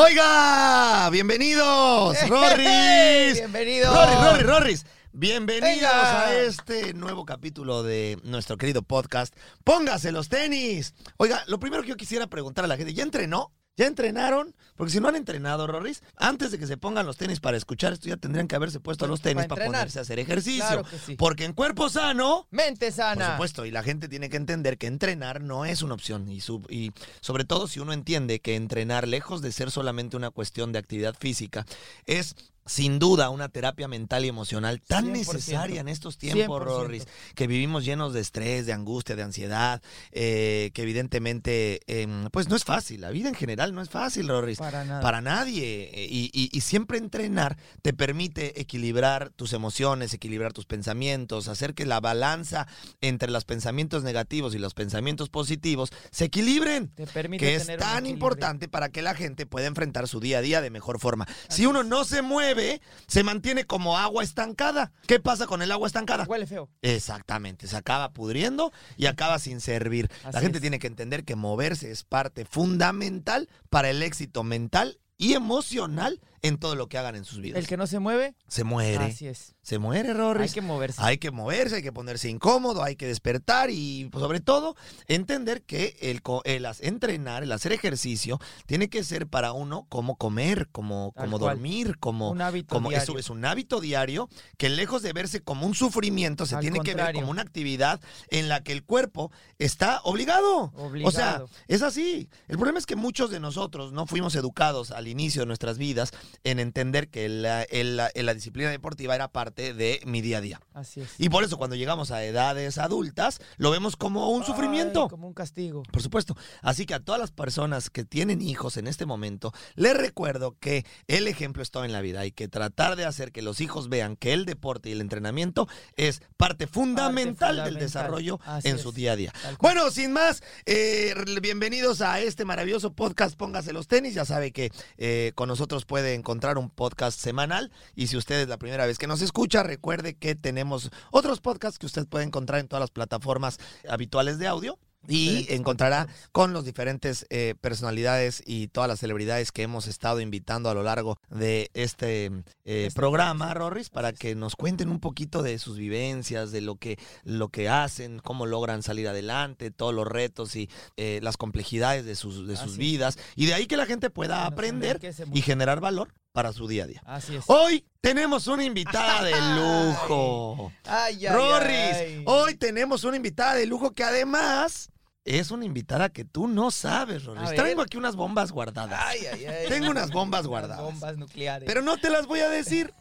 Oiga, bienvenidos, Rorris. Bienvenidos. Rorris, Rorris, Rorris. Bienvenidos Venga. a este nuevo capítulo de nuestro querido podcast. Póngase los tenis. Oiga, lo primero que yo quisiera preguntar a la gente, ¿ya entrenó? ¿Ya entrenaron? Porque si no han entrenado, Rorris, antes de que se pongan los tenis para escuchar esto, ya tendrían que haberse puesto Para- los tenis para ponerse a hacer ejercicio. Claro que sí. Porque en cuerpo sano, Mente por sana. supuesto, y la gente tiene que entender que entrenar no es una opción. Y, sub- y sobre todo si uno entiende que entrenar, lejos de ser solamente una cuestión de actividad física, es sin duda una terapia mental y emocional tan 100%. necesaria en estos tiempos, 100%. Rorris, que vivimos llenos de estrés, de angustia, de ansiedad, eh, que evidentemente, em, pues no es fácil. La vida en general no es fácil, Rorris. Para nada. Para nadie. eh, Y, y- y siempre entrenar te permite equilibrar tus emociones, equilibrar tus pensamientos, hacer que la balanza entre los pensamientos negativos y los pensamientos positivos se equilibren. Te permite Que es tener un tan importante para que la gente pueda enfrentar su día a día de mejor forma. Si uno no se mueve, se mantiene como agua estancada. ¿Qué pasa con el agua estancada? Huele feo. Exactamente, se acaba pudriendo y acaba sin servir. la gente es. tiene que entender que moverse es parte fundamental para el éxito mental y emocional en todo lo que hagan en sus vidas. El que no se mueve, Se muere, así es. Se muere, Hay Rorris. que moverse. Hay que moverse, hay que ponerse incómodo, hay que despertar y pues, sobre todo entender que el, el entrenar, el hacer ejercicio, tiene que ser para uno como comer, como, Tal como cual. dormir, como, Un hábito como diario. eso es un hábito diario que lejos de verse como un sufrimiento, se Al tiene que ver como una actividad en la que el cuerpo está obligado. O sea, es así. El problema es que muchos de nosotros no fuimos educados al inicio de nuestras vidas en entender que la, el- la- la disciplina deportiva era parte de mi día a día. Así es. Y por eso cuando llegamos a edades adultas, lo vemos como un Ay, sufrimiento. como un castigo. Por supuesto. Así que a todas las personas que tienen hijos en este momento, les recuerdo que el ejemplo es todo en la vida. Hay que tratar de hacer que los hijos vean que el deporte y el entrenamiento es parte fundamental, del fundamental. desarrollo Así en es. su día a día. Bueno, sin más, eh, bienvenidos a este maravilloso podcast Póngase los tenis. Ya sabe que eh, con nosotros puede encontrar un podcast semanal. Y si usted es la primera vez que nos escucha, recuerde que tenemos otros podcasts que usted puede encontrar en todas las plataformas habituales de audio. Y encontrará con los diferentes eh, personalidades y todas las celebridades que hemos estado invitando a lo largo de este, eh, Este programa. Rorris, para que nos cuenten un poquito de sus vivencias, de lo que, lo que hacen, cómo logran salir adelante, todos los retos y eh, las complejidades de sus, de sus Así vidas. Y de ahí que la gente pueda aprender y generar valor para su día a día. Así es. Hoy tenemos una invitada de lujo. Ay, ay, Rorris, hoy tenemos una invitada de lujo que además es una invitada que tú no sabes, Rorris. Traigo aquí unas bombas guardadas. Ay, ay, ay. Tengo unas bombas guardadas. bombas nucleares. Pero no te las voy a decir.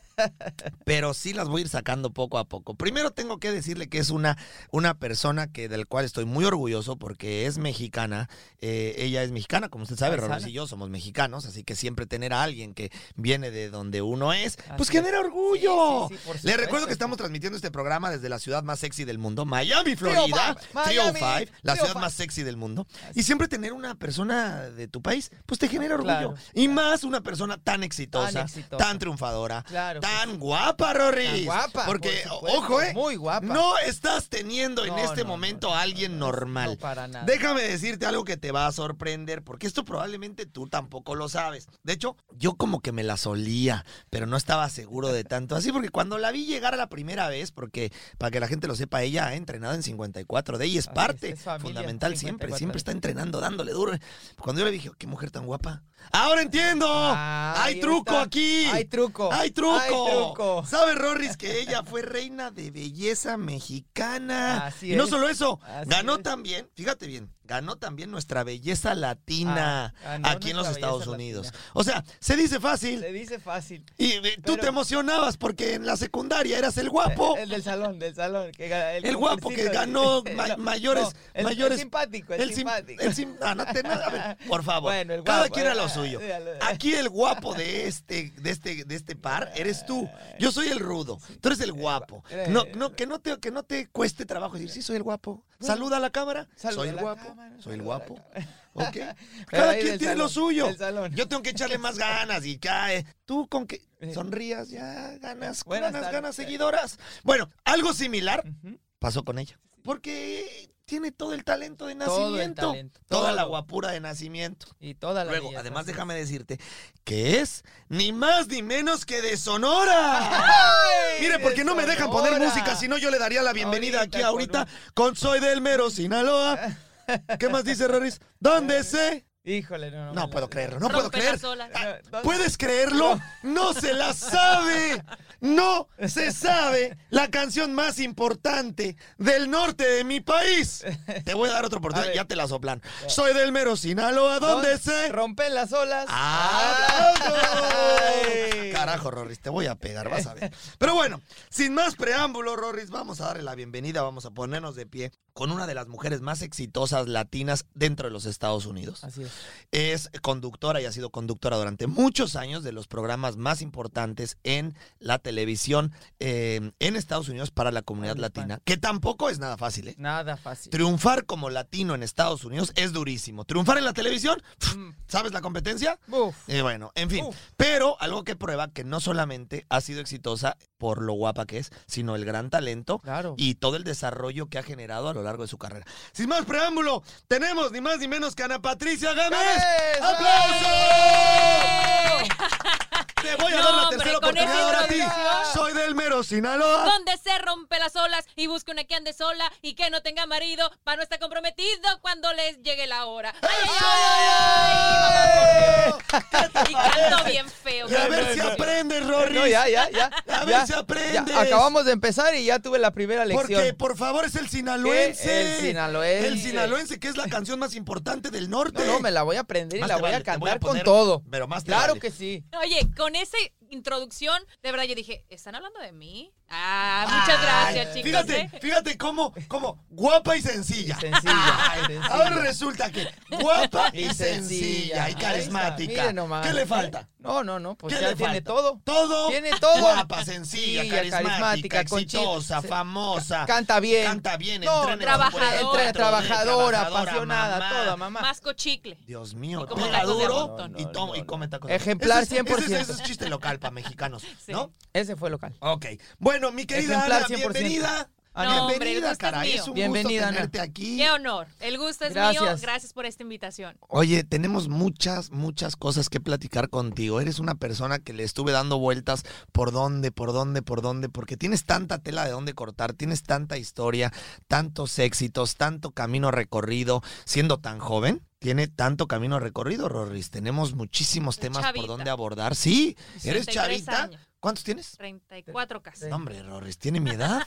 Pero sí las voy a ir sacando poco a poco. Primero tengo que decirle que es una, una persona que del cual estoy muy orgulloso porque es mexicana. Eh, ella es mexicana, como usted sabe. Rorris y yo somos mexicanos, así que siempre tener a alguien que viene de donde uno es, pues Así genera orgullo. Sí, sí, sí, por Le recuerdo que estamos transmitiendo este programa desde la ciudad más sexy del mundo, Miami, Florida. 305, Miami, 305, la ciudad 305. más sexy del mundo. Así Y siempre tener una persona de tu país, pues te genera orgullo. Claro, Y más una persona tan exitosa, tan, exitosa. triunfadora, Claro que tan guapa. Tan guapa, Porque, por supuesto, ojo, eh. muy guapa. No estás teniendo en No, este no, momento no, a alguien no, normal. No, para nada. Déjame decirte algo que te va a sorprender, porque esto probablemente tú tampoco lo sabes. De hecho, yo como que me la solía, pero no estaba seguro de tanto así, porque cuando la vi llegar a la primera vez, porque para que la gente lo sepa, ella ha entrenado en 54 de ella es parte es familia, fundamental siempre, 54 siempre está entrenando, dándole duro. Cuando yo le dije, qué mujer tan guapa. Ahora entiendo. Ay, Hay truco está. aquí. Hay truco. Hay truco. Hay truco. ¿Sabe Rorris que ella fue reina de belleza mexicana? Así y no es. solo eso, Así ganó es. también, fíjate bien, ganó también nuestra belleza latina Ah, aquí en los Estados Unidos. latina. O sea, se dice fácil. Se dice fácil. Y eh, tú te emocionabas porque en la secundaria eras el guapo. El del salón, del salón. que El guapo que ganó el- ma- no, mayores- no, el, mayores- El simpático, el, El sim- simpático. sim- ah, no te- a ver, por favor. Bueno, el Cada guapo, quien a lo eh, suyo. Aquí el guapo de este, de este, de este par eres tú. Yo soy el rudo. Tú eres el guapo. Eh, No, no, que no te, que no te cueste trabajo decir, sí, soy el guapo. Saluda a la cámara. Soy el guapo. soy el guapo. Ok. Cada quien tiene lo suyo. Yo tengo que echarle más ganas y cae. Tú con que Eh. sonrías ya ganas, Buenas ganas, ganas seguidoras. Bueno, algo similar pasó con ella. Porque tiene todo el talento de Todo el nacimiento. talento, Toda la guapura de nacimiento. Y toda la Luego, además, déjame decirte que es ni más ni menos que de Sonora. ¡Ay, Mire, de porque no me dejan poner música, si no yo le daría la bienvenida Ahorita aquí ahorita con Soy del Mero Sinaloa. ¿Qué más dice Roris? ¿Dónde sé? Híjole, no, no. No puedo la- creerlo, no puedo creer. Ah, ¿Dónde? ¿Puedes creerlo? No se la sabe. No se sabe la canción más importante del norte de mi país. Te voy a dar otra oportunidad, ya te la soplan. Soy del mero Sinaloa, ¿dónde sé? Rompen las olas. ¡Ah! Ay. Carajo, Rorris, te voy a pegar, vas a ver. Pero bueno, sin más preámbulo, Rorris, vamos a darle la bienvenida, vamos a ponernos de pie con una de las mujeres más exitosas latinas dentro de los Estados Unidos. Así es. Es conductora y ha sido conductora durante muchos años de los programas más importantes en la televisión eh, en Estados Unidos para la comunidad latina, que tampoco es nada fácil, ¿eh? Nada fácil. Triunfar como latino en Estados Unidos es durísimo. Triunfar en la televisión, Mm. ¿sabes la competencia? Y bueno, en fin. Uf. Pero algo que prueba que no solamente ha sido exitosa por lo guapa que es, sino el gran talento Claro. y todo el desarrollo que ha generado a lo largo de su carrera. Sin más preámbulo, tenemos ni más ni menos que Ana Patricia Gámez. ¡Gámez! ¡Aplausos! Te voy a No, dar la hombre, tercera esa oportunidad del mero Sinaloa. Donde se rompe las olas y busque una que ande sola y que no tenga marido para no estar comprometido cuando les llegue la hora. ¡Ay, ay, ay! Y canto bien feo. Y a ver si no. aprendes, Rory. No, ya, ya, ya. A ver ya, si aprendes. ya. Acabamos de empezar y ya tuve la primera lección. Porque, por favor, es el sinaloense. ¿Qué? El sinaloense. El sinaloense, que es la canción más importante del norte. No, no, me la voy a aprender y Más la voy vale, a te voy a cantar poner- con todo. pero más Claro vale. que sí. Oye, con esa introducción, de verdad yo dije, ¿están hablando de mí? Ah, muchas gracias, chicos. Fíjate, ¿eh? fíjate cómo, cómo guapa y sencilla. Y sencilla, Ay, sencilla. Ahora resulta que guapa y, Y sencilla y carismática. Mire nomás. ¿Qué le falta? No, no, no, pues ¿Qué ya le tiene falta? todo. Todo. Tiene todo. Guapa, sencilla, Sí, carismática, carismática, con exitosa, famosa. Canta bien. Canta bien, No, entrena en trabajadora. trabajadora, trabajadora, apasionada, mamá. toda mamá. Masco chicle. Dios mío, Y como pega duro y, No, toma- no, y come tacos Ejemplar Ese es- 100%. Ese, es- chiste local para mexicanos. ¿no? Ese fue local. Ok. Bueno, mi querida Ejemplar Ana, 100%. bienvenida. No, bienvenida, caray. Es un Bienvenida, gusto Ana. tenerte aquí. Qué honor. El gusto es mío. Gracias. Por esta invitación. Oye, tenemos muchas, muchas cosas que platicar contigo. Eres una persona que le estuve dando vueltas por dónde, por dónde, por dónde, porque tienes tanta tela de dónde cortar, tienes tanta historia, tantos éxitos, tanto camino recorrido, siendo tan joven. Tiene tanto camino recorrido, Rorris. Tenemos muchísimos temas chavita. por donde abordar. Sí, eres 33 chavita. años. ¿Cuántos tienes? 34 casi. No, hombre, Rorris, ¿tiene mi edad?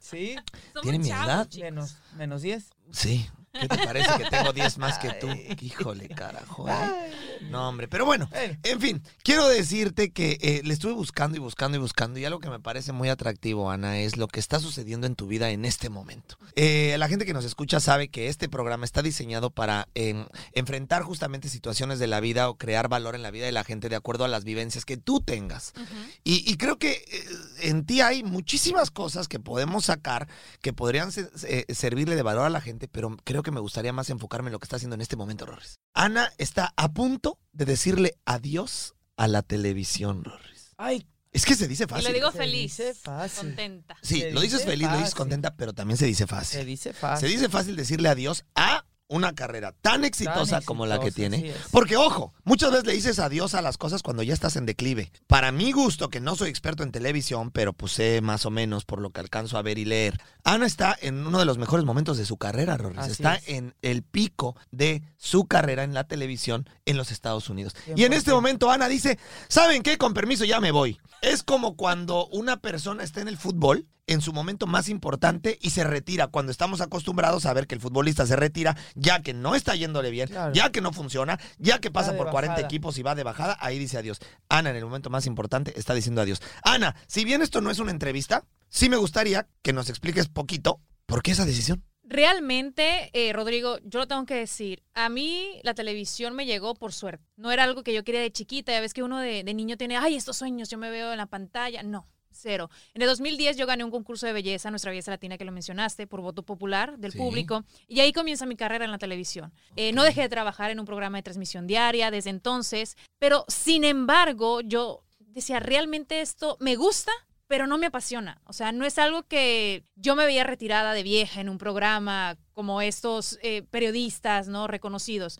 Sí, Somos ¿Tiene mi chavos, edad? chicos. menos, menos 10. Sí. ¿Qué te parece que tengo 10 más que tú? Híjole, carajo. ¿eh? No, hombre, pero bueno, Bueno. en fin, quiero decirte que eh, le estuve buscando y buscando y buscando y algo que me parece muy atractivo, Ana, es lo que está sucediendo en tu vida en este momento. Eh, la gente que nos escucha sabe que este programa está diseñado para eh, enfrentar justamente situaciones de la vida o crear valor en la vida de la gente de acuerdo a las vivencias que tú tengas. Y, y creo que eh, en ti hay muchísimas cosas que podemos sacar que podrían se- eh, servirle de valor a la gente, pero creo que me gustaría más enfocarme en lo que está haciendo en este momento, Rorris. Ana está a punto de decirle adiós a la televisión, Rorris. Ay, Es que se dice Y fácil. lo digo Se feliz. dice fácil. Contenta. sí, se lo dices dice feliz, lo dices contenta, pero también se dice se fácil. dice fácil. Se dice fácil decirle adiós a una carrera tan exitosa, como la que tiene. Porque, ojo, muchas veces le dices adiós a las cosas cuando ya estás en declive. Para mi gusto, que no soy experto en televisión, pero pues sé más o menos por lo que alcanzo a ver y leer. Ana está en uno de los mejores momentos de su carrera, Rorris. Así está es. en el pico de su carrera en la televisión en los Estados Unidos. Y en este 100%. momento Ana dice, ¿saben qué? Con permiso ya me voy. Es como cuando una persona está en el fútbol en su momento más importante y se retira cuando estamos acostumbrados a ver que el futbolista se retira ya que no está yéndole bien, Claro. ya que no funciona, ya que pasa por 40 bajada. equipos y va de bajada, ahí dice adiós. Ana en el momento más importante está diciendo adiós. Ana, si bien esto no es una entrevista, sí me gustaría que nos expliques poquito por qué esa decisión. Realmente, eh, Rodrigo, yo lo tengo que decir. A mí la televisión me llegó por suerte. No era algo que yo quería de chiquita. Ya ves que uno de, de niño tiene, ay, estos sueños, yo me veo en la pantalla. No, cero. En el 2010 yo gané un concurso de belleza, Nuestra Belleza Latina, que lo mencionaste, por voto popular del Sí. público. Y ahí comienza mi carrera en la televisión. Eh, no dejé de trabajar en un programa de transmisión diaria desde entonces. Pero, sin embargo, yo decía, ¿realmente esto me gusta? Pero no me apasiona. O sea, no es algo que yo me veía retirada de vieja en un programa como estos eh, periodistas, ¿no? Reconocidos.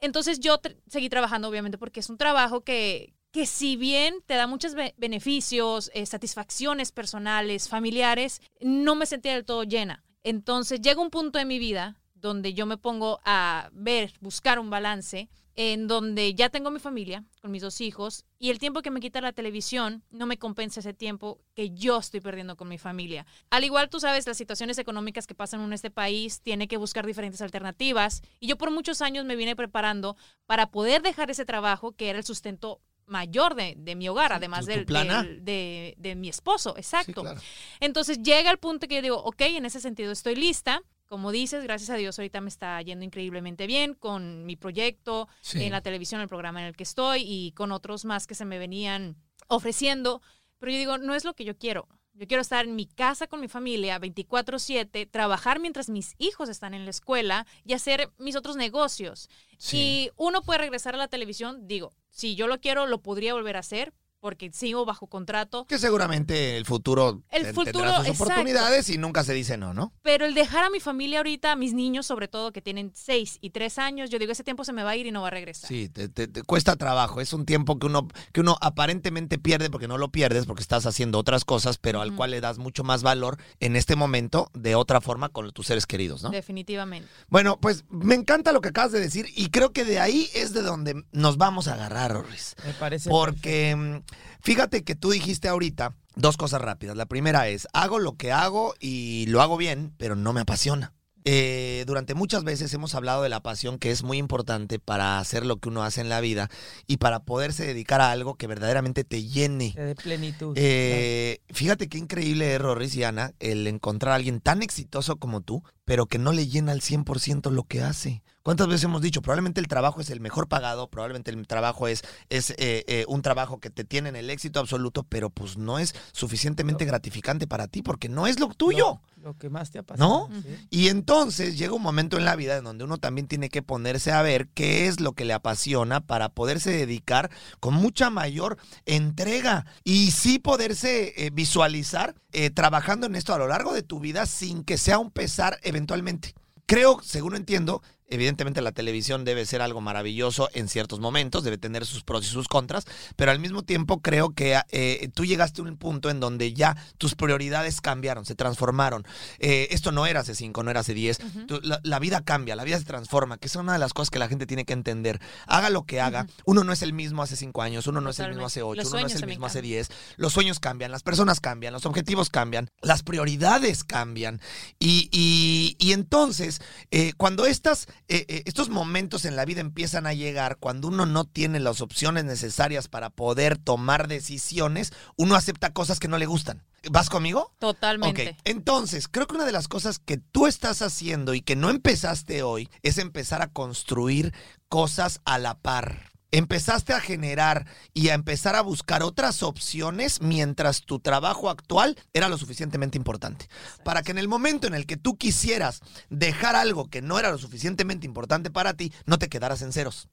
Entonces yo tr- seguí trabajando, obviamente, porque es un trabajo que, que si bien te da muchos be- beneficios, eh, satisfacciones personales, familiares, no me sentía del todo llena. Entonces llega un punto en mi vida donde yo me pongo a ver, buscar un balance, en donde ya tengo mi familia con mis dos hijos y el tiempo que me quita la televisión no me compensa ese tiempo que yo estoy perdiendo con mi familia. Al igual tú sabes, las situaciones económicas que pasan en este país tiene que buscar diferentes alternativas y yo por muchos años me vine preparando para poder dejar ese trabajo que era el sustento mayor de, de mi hogar, además tu- tu del, de, de mi esposo, exacto. Sí, claro. Entonces llega el punto que yo digo, ok, en ese sentido estoy lista. Como dices, gracias a Dios ahorita me está yendo increíblemente bien con mi proyecto, Sí. en la televisión, el programa en el que estoy y con otros más que se me venían ofreciendo. Pero yo digo, no es lo que yo quiero. Yo quiero estar en mi casa con mi familia 24/7, trabajar mientras mis hijos están en la escuela y hacer mis otros negocios. Sí. Y uno puede regresar a la televisión, digo, si yo lo quiero, lo podría volver a hacer porque sigo bajo contrato. Que seguramente el futuro, El futuro, tendrá sus exacto. oportunidades y nunca se dice no, ¿no? Pero el dejar a mi familia ahorita, a mis niños sobre todo, que tienen 6 y 3 años, yo digo, ese tiempo se me va a ir y no va a regresar. Sí, te, te- te cuesta trabajo. Es un tiempo que uno, que uno aparentemente pierde porque no lo pierdes, porque estás haciendo otras cosas, pero al cual le das mucho más valor en este momento de otra forma con tus seres queridos, ¿no? Definitivamente. Bueno, pues me encanta lo que acabas de decir y creo que de ahí es de donde nos vamos a agarrar, Orris. Me parece. Porque fíjate que tú dijiste ahorita dos cosas rápidas. La primera es, hago lo que hago y lo hago bien, pero no me apasiona. Eh, durante muchas veces hemos hablado de la pasión que es muy importante para hacer lo que uno hace en la vida y para poderse dedicar a algo que verdaderamente te llene. De plenitud. Eh, fíjate qué increíble es, Rorris y Ana, el encontrar a alguien tan exitoso como tú, pero que no le llena al 100% lo que hace. ¿Cuántas veces hemos dicho? Probablemente el trabajo es el mejor pagado, probablemente el trabajo es, es eh, eh, un trabajo que te tiene en el éxito absoluto, pero pues no es suficientemente gratificante para ti porque no es lo tuyo. Lo, lo que más te ha ¿No? ¿sí? Y entonces llega un momento en la vida en donde uno también tiene que ponerse a ver qué es lo que le apasiona para poderse dedicar con mucha mayor entrega y sí poderse eh, visualizar eh, trabajando en esto a lo largo de tu vida sin que sea un pesar eventualmente. Creo, según entiendo, evidentemente la televisión debe ser algo maravilloso en ciertos momentos, debe tener sus pros y sus contras, pero al mismo tiempo creo que eh, tú llegaste a un punto en donde ya tus prioridades cambiaron, se transformaron. Eh, esto no era hace cinco, no era hace diez. Ujú. Tú- la, la vida cambia, la vida se transforma, que es una de las cosas que la gente tiene que entender. Haga lo que haga, uno no es el mismo hace cinco años, uno no es el mismo hace Totalmente. ocho, Los uno no es el mismo hace cambian. diez. Los sueños cambian, las personas cambian, los objetivos cambian, las prioridades cambian. Y, y- y entonces, eh, cuando estas, eh, eh, estos momentos en la vida empiezan a llegar, cuando uno no tiene las opciones necesarias para poder tomar decisiones, uno acepta cosas que no le gustan. ¿Vas conmigo? Totalmente. Entonces creo que una de las cosas que tú estás haciendo y que no empezaste hoy es empezar a construir cosas a la par. Empezaste a generar y a empezar a buscar otras opciones mientras tu trabajo actual era lo suficientemente importante. Para que en el momento en el que tú quisieras dejar algo que no era lo suficientemente importante para ti, no te quedaras en ceros.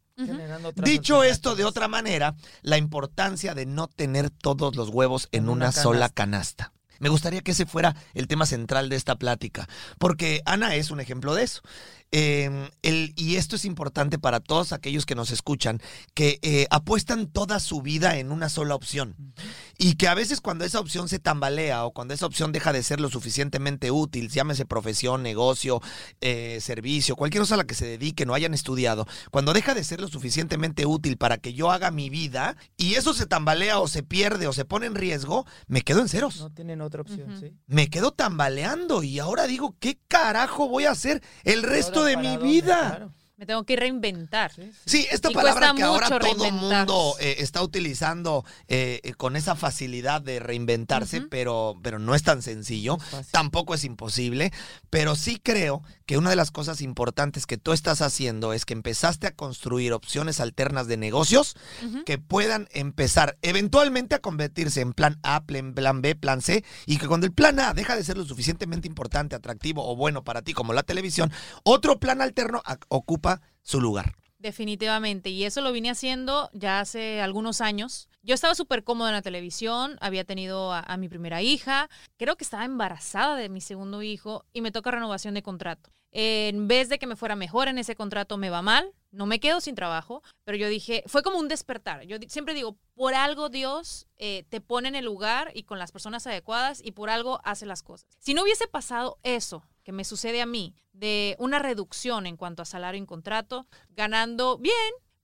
Dicho esto de otra manera, la importancia de no tener todos los huevos en En una, una sola canasta. Me gustaría que ese fuera el tema central de esta plática, porque Ana es un ejemplo de eso. Eh, el- y esto es importante para todos aquellos que nos escuchan, que eh, apuestan toda su vida en una sola opción. Y que a veces cuando esa opción se tambalea o cuando esa opción deja de ser lo suficientemente útil, llámese profesión, negocio, eh, servicio, cualquier cosa a la que se dediquen o hayan estudiado, cuando deja de ser lo suficientemente útil para que yo haga mi vida y eso se tambalea o se pierde o se pone en riesgo, me quedo en ceros. No tienen otra opción. ¿sí? Me quedo tambaleando y ahora digo, ¿qué carajo voy a hacer el resto De ¿para mi vida? Claro. Me tengo que reinventar. Sí, sí. Sí, esta Y palabra que ahora todo reinventarse. mundo eh, está utilizando eh, eh, con esa facilidad de reinventarse, pero, pero no es tan sencillo. Es. Tampoco es imposible, pero sí creo que una de las cosas importantes que tú estás haciendo es que empezaste a construir opciones alternas de negocios que puedan empezar eventualmente a convertirse en plan A, plan plan B, plan C, y que cuando el plan A deja de ser lo suficientemente importante, atractivo o bueno para ti como la televisión, otro plan alterno ocupa su lugar. Definitivamente. Y eso lo vine haciendo ya hace algunos años. Yo estaba súper cómoda en la televisión, había tenido a, a mi primera hija, creo que estaba embarazada de mi segundo hijo y me toca renovación de contrato. En vez de que me fuera mejor en ese contrato, me va mal. No me quedo sin trabajo, pero yo dije, fue como un despertar. Yo siempre digo, por algo Dios eh, te pone en el lugar y con las personas adecuadas y por algo hace las cosas. Si no hubiese pasado eso que me sucede a mí, de una reducción en cuanto a salario en contrato, ganando bien,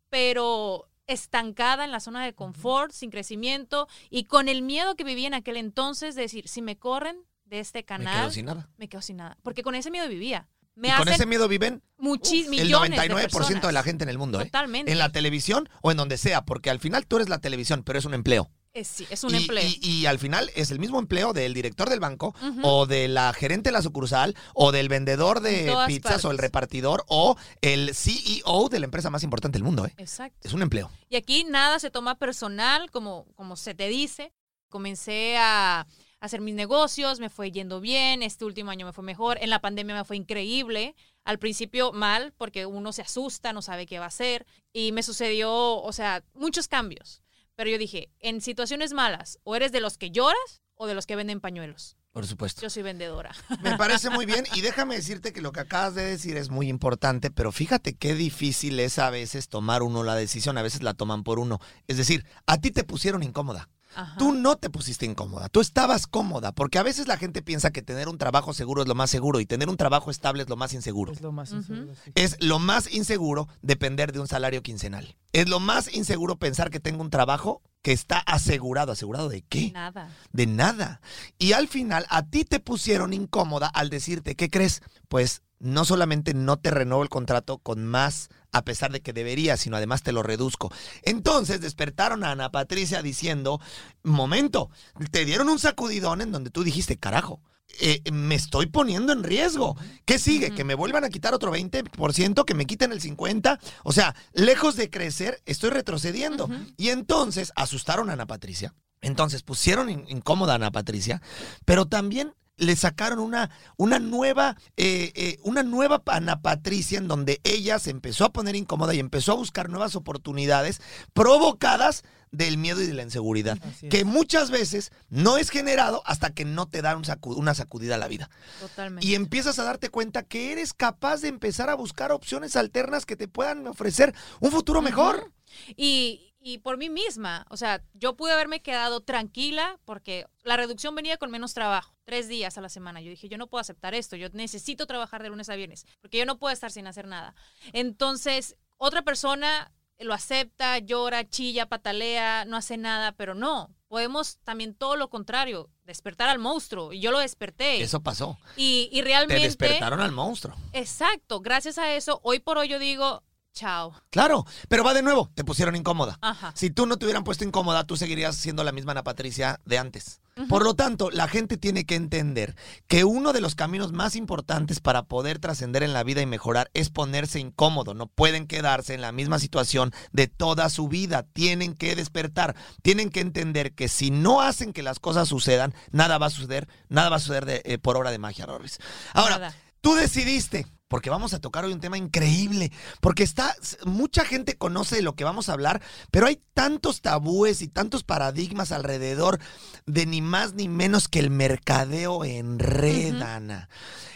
pero estancada en la zona de confort, sin crecimiento y con el miedo que vivía en aquel entonces de decir, si me corren de este Me canal, quedo sin nada. me quedo sin nada. Porque con ese miedo vivía. Me y con ese miedo viven muchis- el millones 99% de, la gente en el mundo, ¿eh? Totalmente. En la televisión o en donde sea, porque al final tú eres la televisión, pero es un empleo. Es, sí, es un y, empleo. y- y al final es el mismo empleo del director del banco o de la gerente de la sucursal o del vendedor En de pizzas o el repartidor o el CEO de la empresa más importante del mundo. ¿eh? Exacto. Es un empleo. Y aquí nada se toma personal, como, como se te dice. Comencé a hacer mis negocios, me fue yendo bien, este último año me fue mejor, en la pandemia me fue increíble, al principio mal, porque uno se asusta, no sabe qué va a hacer, y me sucedió, o sea, muchos cambios. Pero yo dije, en situaciones malas, o eres de los que lloras o de los que venden pañuelos. Por supuesto. Yo soy vendedora. Me parece muy bien y déjame decirte que lo que acabas de decir es muy importante, pero fíjate qué difícil es a veces tomar uno la decisión, a veces la toman por uno. Es decir, a ti te pusieron incómoda. Ajá. Tú no te pusiste incómoda, tú estabas cómoda, porque a veces la gente piensa que tener un trabajo seguro es lo más seguro y tener un trabajo estable es lo más inseguro. Es lo más inseguro, sí. Es lo más inseguro depender de un salario quincenal. Es lo más inseguro pensar que tengo un trabajo que está asegurado. ¿Asegurado de qué? Nada. De nada. Y al final a ti te pusieron incómoda al decirte, ¿qué crees? Pues no solamente no te renuevo el contrato con más a pesar de que debería, sino además te lo reduzco. Entonces despertaron a Ana Patricia diciendo, momento, te dieron un sacudidón en donde tú dijiste, carajo. eh, me estoy poniendo en riesgo. ¿Qué sigue? ¿Que me vuelvan a quitar otro 20%? ¿Que me quiten el 50%? O sea, lejos de crecer, estoy retrocediendo. Y entonces asustaron a Ana Patricia. Entonces pusieron in- incómoda a Ana Patricia, pero también le sacaron una, una nueva, eh, eh, una nueva Ana Patricia en donde ella se empezó a poner incómoda y empezó a buscar nuevas oportunidades provocadas del miedo y de la inseguridad, es. que muchas veces no es generado hasta que no te da un sacu- una sacudida a la vida. Totalmente. Y empiezas a darte cuenta que eres capaz de empezar a buscar opciones alternas que te puedan ofrecer un futuro mejor. Y, y por mí misma, o sea, yo pude haberme quedado tranquila porque la reducción venía con menos trabajo, tres días a la semana. Yo dije, yo no puedo aceptar esto, yo necesito trabajar de lunes a viernes, porque yo no puedo estar sin hacer nada. Entonces, otra persona lo acepta, llora, chilla, patalea, no hace nada, pero no. Podemos también todo lo contrario, despertar al monstruo. Y yo lo desperté. Eso pasó. Y, y Te realmente... despertaron al monstruo. Exacto, gracias a eso, hoy por hoy yo digo, chao. Claro, pero va de nuevo, te pusieron incómoda. Ajá. Si tú no te hubieran puesto incómoda, tú seguirías siendo la misma Ana Patricia de antes. Por lo tanto, la gente tiene que entender que uno de los caminos más importantes para poder trascender en la vida y mejorar es ponerse incómodo. No pueden quedarse en la misma situación de toda su vida. Tienen que despertar. Tienen que entender que si no hacen que las cosas sucedan, nada va a suceder. Nada va a suceder de- eh, por obra de magia, Rorris. Ahora, Nada. Tú decidiste, porque vamos a tocar hoy un tema increíble, porque está mucha gente conoce de lo que vamos a hablar, pero hay tantos tabúes y tantos paradigmas alrededor de ni más ni menos que el mercadeo en red, Ujú. Ana.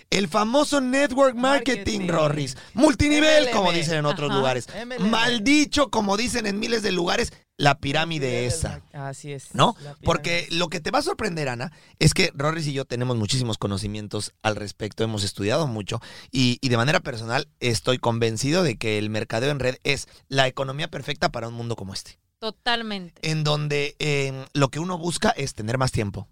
El famoso network marketing, Marketing. Rorris. Multinivel, MLM. como dicen en otros Ajá. lugares. MLM. Maldicho, como dicen en miles de lugares, la pirámide esa. Así es. ¿No? Porque lo que te va a sorprender, Ana, es que Rorris y yo tenemos muchísimos conocimientos al respecto, hemos estudiado mucho y, y de manera personal estoy convencido de que el mercadeo en red es la economía perfecta para un mundo como este, Totalmente. en donde eh, lo que uno busca es tener más tiempo.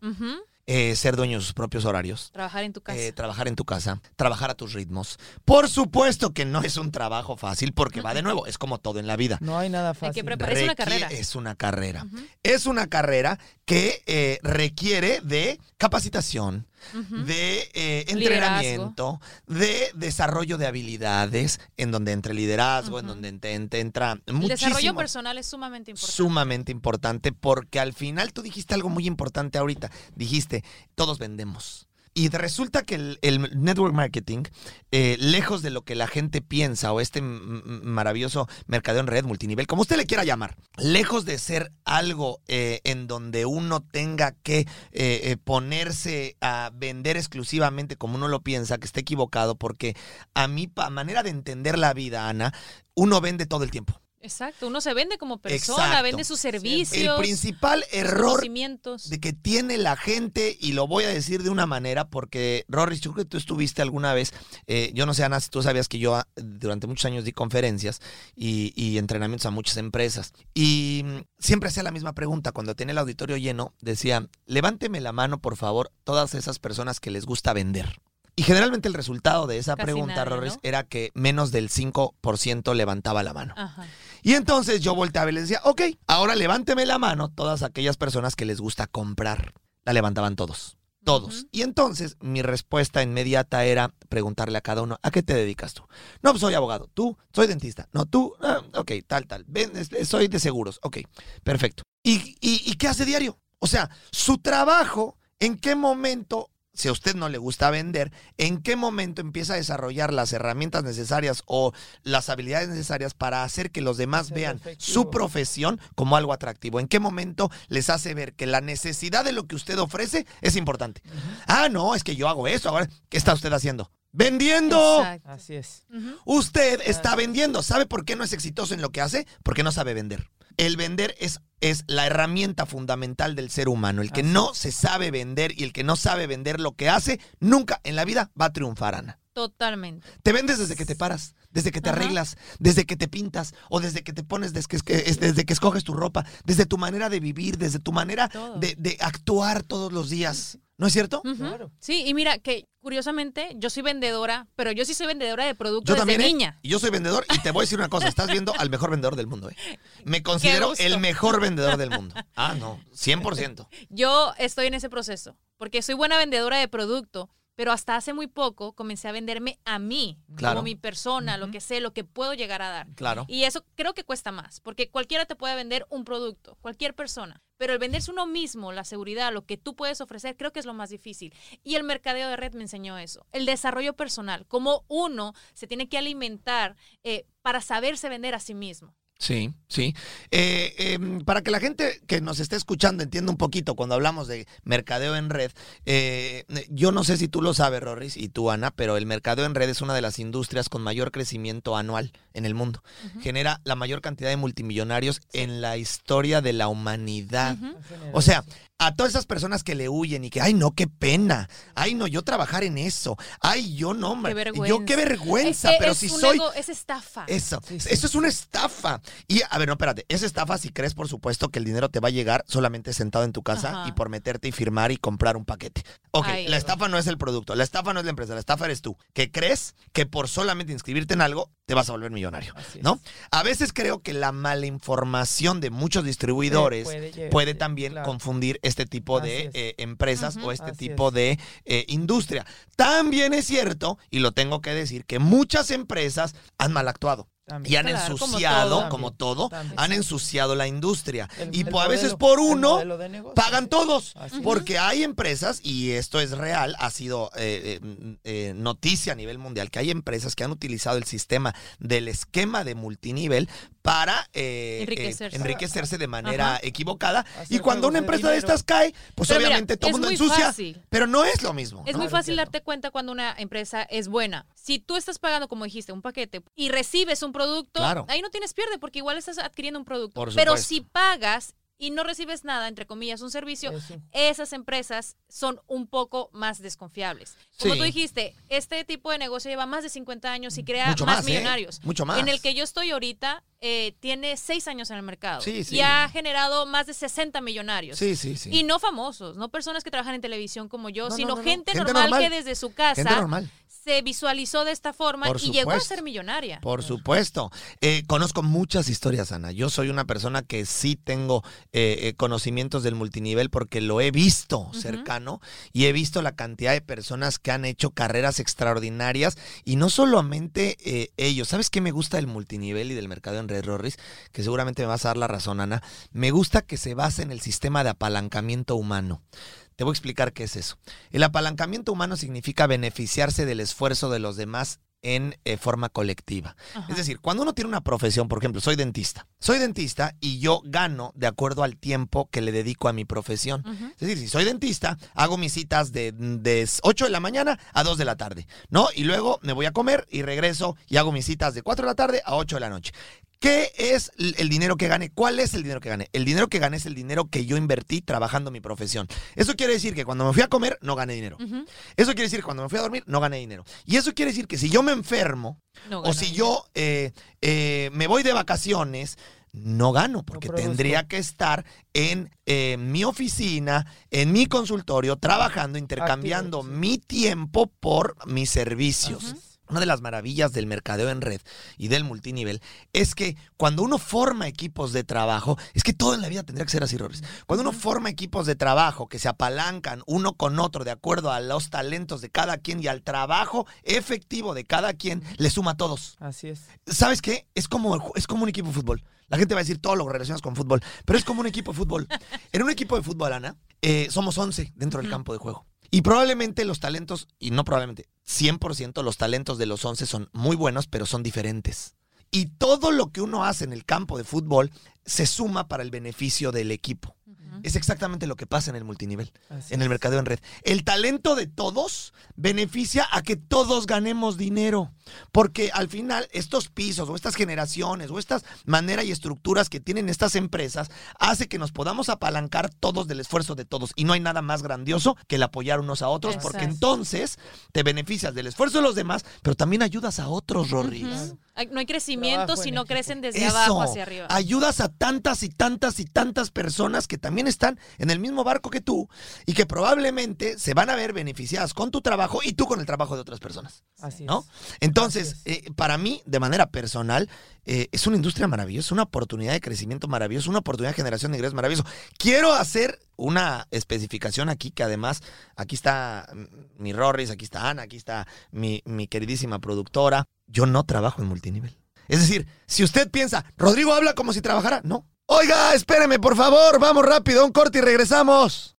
Eh, ser dueño de sus propios horarios. Trabajar en tu casa. eh, trabajar en tu casa, trabajar a tus ritmos. Por supuesto que no es un trabajo fácil porque va de nuevo, es como todo en la vida. No hay nada Hay que fácil. preparar. Es una carrera. Es una carrera. Es una carrera que eh, requiere de capacitación, de eh, Liderazgo. entrenamiento, de desarrollo de habilidades, en donde entre liderazgo, en donde entra El desarrollo muchísimo. personal es sumamente importante. Sumamente importante porque al final tú dijiste algo muy importante ahorita. Dijiste, todos vendemos. Y resulta que el, network marketing, eh, lejos de lo que la gente piensa o este maravilloso mercadeo en red multinivel, como usted le quiera llamar, lejos de ser algo eh, en donde uno tenga que eh, eh, ponerse a vender exclusivamente como uno lo piensa, que esté equivocado, porque a a manera de entender la vida, Ana, uno vende todo el tiempo. Exacto, uno se vende como persona, Exacto. vende sus servicios, El principal error de que tiene la gente, y lo voy a decir de una manera, porque Rorris, yo creo que tú estuviste alguna vez, eh, yo no sé, Ana, si tú sabías que yo ah, durante muchos años di conferencias y, y entrenamientos a muchas empresas. Y mm, siempre hacía la misma pregunta, cuando tenía el auditorio lleno, decía, levánteme la mano, por favor, todas esas personas que les gusta vender. Y generalmente el resultado de esa Casi pregunta, nadie, era que menos del 5% levantaba la mano. Ajá. Y entonces yo volteaba y les decía, ok, ahora levánteme la mano todas aquellas personas que les gusta comprar. La levantaban todos, todos. Y entonces mi respuesta inmediata era preguntarle a cada uno, ¿a qué te dedicas tú? No, pues soy abogado. Tú, soy dentista. No, tú, ah, ok, tal, tal. Ven, soy de seguros. Ok, perfecto. ¿Y, y, y qué hace diario? O sea, su trabajo, ¿en qué momento si a usted no le gusta vender, ¿en qué momento empieza a desarrollar las herramientas necesarias o las habilidades necesarias para hacer que los demás vean efectivo. su profesión como algo atractivo? ¿En qué momento les hace ver que la necesidad de lo que usted ofrece es importante? Ah, no, es que yo hago eso. Ahora, ¿qué está usted haciendo? ¡Vendiendo! Exacto. Así es. Usted está vendiendo. ¿Sabe por qué no es exitoso en lo que hace? Porque no sabe vender. El vender es, es la herramienta fundamental del ser humano. El que Así no se sabe vender y el que no sabe vender lo que hace, nunca en la vida va a triunfar, Ana. Totalmente. Te vendes desde que te paras, desde que te Ajá. arreglas, desde que te pintas o desde que te pones, desde que, es- desde que escoges tu ropa, desde tu manera de vivir, desde tu manera de, de actuar todos los días. ¿No es cierto? Claro. Sí, y mira que curiosamente yo soy vendedora, pero yo sí soy vendedora de productos Yo desde también, ¿eh? niña. Y yo soy vendedor y te voy a decir una cosa, estás viendo al mejor vendedor del mundo, ¿eh? Me considero el mejor vendedor del mundo. Ah, no, 100%. Yo estoy en ese proceso, porque soy buena vendedora de producto, pero hasta hace muy poco comencé a venderme a mí, Claro. como mi persona, lo que sé, lo que puedo llegar a dar. Claro. Y eso creo que cuesta más, porque cualquiera te puede vender un producto, cualquier persona. Pero el venderse uno mismo, la seguridad, lo que tú puedes ofrecer, creo que es lo más difícil. Y el mercadeo de red me enseñó eso. El desarrollo personal, cómo uno se tiene que alimentar eh, para saberse vender a sí mismo. Sí, sí. Eh, em, para que la gente que nos esté escuchando entienda un poquito cuando hablamos de mercadeo en red, eh, yo no sé si tú lo sabes, Rorris, y tú, Ana, pero el mercadeo en red es una de las industrias con mayor crecimiento anual en el mundo. Genera la mayor cantidad de multimillonarios en la historia de la humanidad. O sea, a todas esas personas que le huyen y que, ay, no, qué pena. Ay, no, yo trabajar en eso. Ay, yo no, hombre. Yo qué vergüenza, pero es si soy. ego- es estafa. Eso, Sí, sí. eso es una estafa. Y a ver, no, espérate, es estafa si crees, por supuesto, que el dinero te va a llegar solamente sentado en tu casa Ajá. y por meterte y firmar y comprar un paquete. Ok, la estafa no es el producto, la estafa no es la empresa, la estafa eres tú, que crees que por solamente inscribirte en algo te vas a volver millonario. ¿No? A veces creo que la mala información de muchos distribuidores puede eh, también claro. confundir este tipo de Así eh, empresas o este Así tipo es. de eh, industria. También es cierto, y lo tengo que decir, que muchas empresas han mal actuado. También. Y han Claro, como ensuciado, todo. como todo, También. han ensuciado la industria. El- y el a veces modelo- por uno pagan todos. Así es. Porque hay empresas, y esto es real, ha sido eh, eh, eh, noticia a nivel mundial, que hay empresas que han utilizado el sistema del esquema de multinivel para eh, eh, Enriquecerse. de manera Ajá. equivocada. Y cuando una de empresa de estas cae, pues Pero mira, obviamente todo el mundo ensucia. fácil. Pero no es lo mismo. Es ¿no? muy fácil darte cuenta cuando una empresa es buena. Si tú estás pagando, como dijiste, un paquete y recibes un producto, Claro. ahí no tienes pierde porque igual estás adquiriendo un producto. Por Pero si pagas y no recibes nada, entre comillas, un servicio, Eso. esas empresas son un poco más desconfiables. Como Sí. tú dijiste, este tipo de negocio lleva más de 50 años y crea Mucho más, más, ¿eh? millonarios. Mucho más. En el que yo estoy ahorita, eh, tiene seis años en el mercado Sí, sí. y ha generado más de 60 millonarios. Sí, sí, sí. Y no famosos, no personas que trabajan en televisión como yo, No, sino no, no, no. gente, Gente normal, normal. que desde su casa. Se visualizó de esta forma Por y llegó a ser millonaria. Por supuesto. Eh, conozco muchas historias, Ana. Yo soy una persona que sí tengo eh, eh, conocimientos del multinivel porque lo he visto cercano y he visto la cantidad de personas que han hecho carreras extraordinarias y no solamente eh, ellos. ¿Sabes qué me gusta del multinivel y del mercado en Red Rorris? Que seguramente me vas a dar la razón, Ana. Me gusta que se base en el sistema de apalancamiento humano. Te voy a explicar qué es eso. El apalancamiento humano significa beneficiarse del esfuerzo de los demás en eh, forma colectiva. Ajá. Es decir, cuando uno tiene una profesión, por ejemplo, soy dentista. Soy dentista y yo gano de acuerdo al tiempo que le dedico a mi profesión. Es decir, si soy dentista, hago mis citas de, de 8 de la mañana a 2 de la tarde, ¿no? Y luego me voy a comer y regreso y hago mis citas de 4 de la tarde a 8 de la noche. ¿Qué es el dinero que gane? ¿Cuál es el dinero que gane? El dinero que gane es el dinero que yo invertí trabajando mi profesión. Eso quiere decir que cuando me fui a comer, no gané dinero. Eso quiere decir que cuando me fui a dormir, no gané dinero. Y eso quiere decir que si yo me enfermo, No o si dinero. yo eh, eh, me voy de vacaciones, no gano, porque tendría que estar en eh, mi oficina, en mi consultorio, trabajando, intercambiando mi tiempo por mis servicios. Una de las maravillas del mercadeo en red y del multinivel es que cuando uno forma equipos de trabajo, es que todo en la vida tendría que ser así, Rorris. Cuando uno forma equipos de trabajo que se apalancan uno con otro de acuerdo a los talentos de cada quien y al trabajo efectivo de cada quien, le suma a todos. Así es. ¿Sabes qué? Es como, es como un equipo de fútbol. La gente va a decir todo lo relacionas con fútbol, pero es como un equipo de fútbol. En un equipo de fútbol, Ana, eh, somos 11 dentro del campo de juego. Y probablemente los talentos, y no probablemente, 100% los talentos de los 11 son muy buenos, pero son diferentes. Y todo lo que uno hace en el campo de fútbol se suma para el beneficio del equipo. Es exactamente lo que pasa en el multinivel Así en el mercadeo en red. El talento de todos beneficia a que todos ganemos dinero. Porque al final estos pisos o estas generaciones o estas maneras y estructuras que tienen estas empresas hace que nos podamos apalancar todos del esfuerzo de todos. Y no hay nada más grandioso que el apoyar unos a otros porque entonces te beneficias del esfuerzo de los demás, pero también ayudas a otros. Ay, No hay crecimiento si no crecen desde Eso, abajo hacia arriba. ayudas a tantas y tantas y tantas personas que también están en el mismo barco que tú y que probablemente se van a ver beneficiadas con tu trabajo y tú con el trabajo de otras personas. Así ¿no? es. Entonces, Así eh, para mí, de manera personal, eh, es una industria maravillosa, una oportunidad de crecimiento maravillosa, una oportunidad de generación de ingresos maravilloso. Quiero hacer una especificación aquí, que además, aquí está mi Rorris, aquí está Ana, aquí está mi, mi queridísima productora. Yo no trabajo en multinivel. Es decir, si usted piensa, Rodrigo habla como si trabajara, no. Oiga, espéreme, por favor, vamos rápido, un corte y regresamos.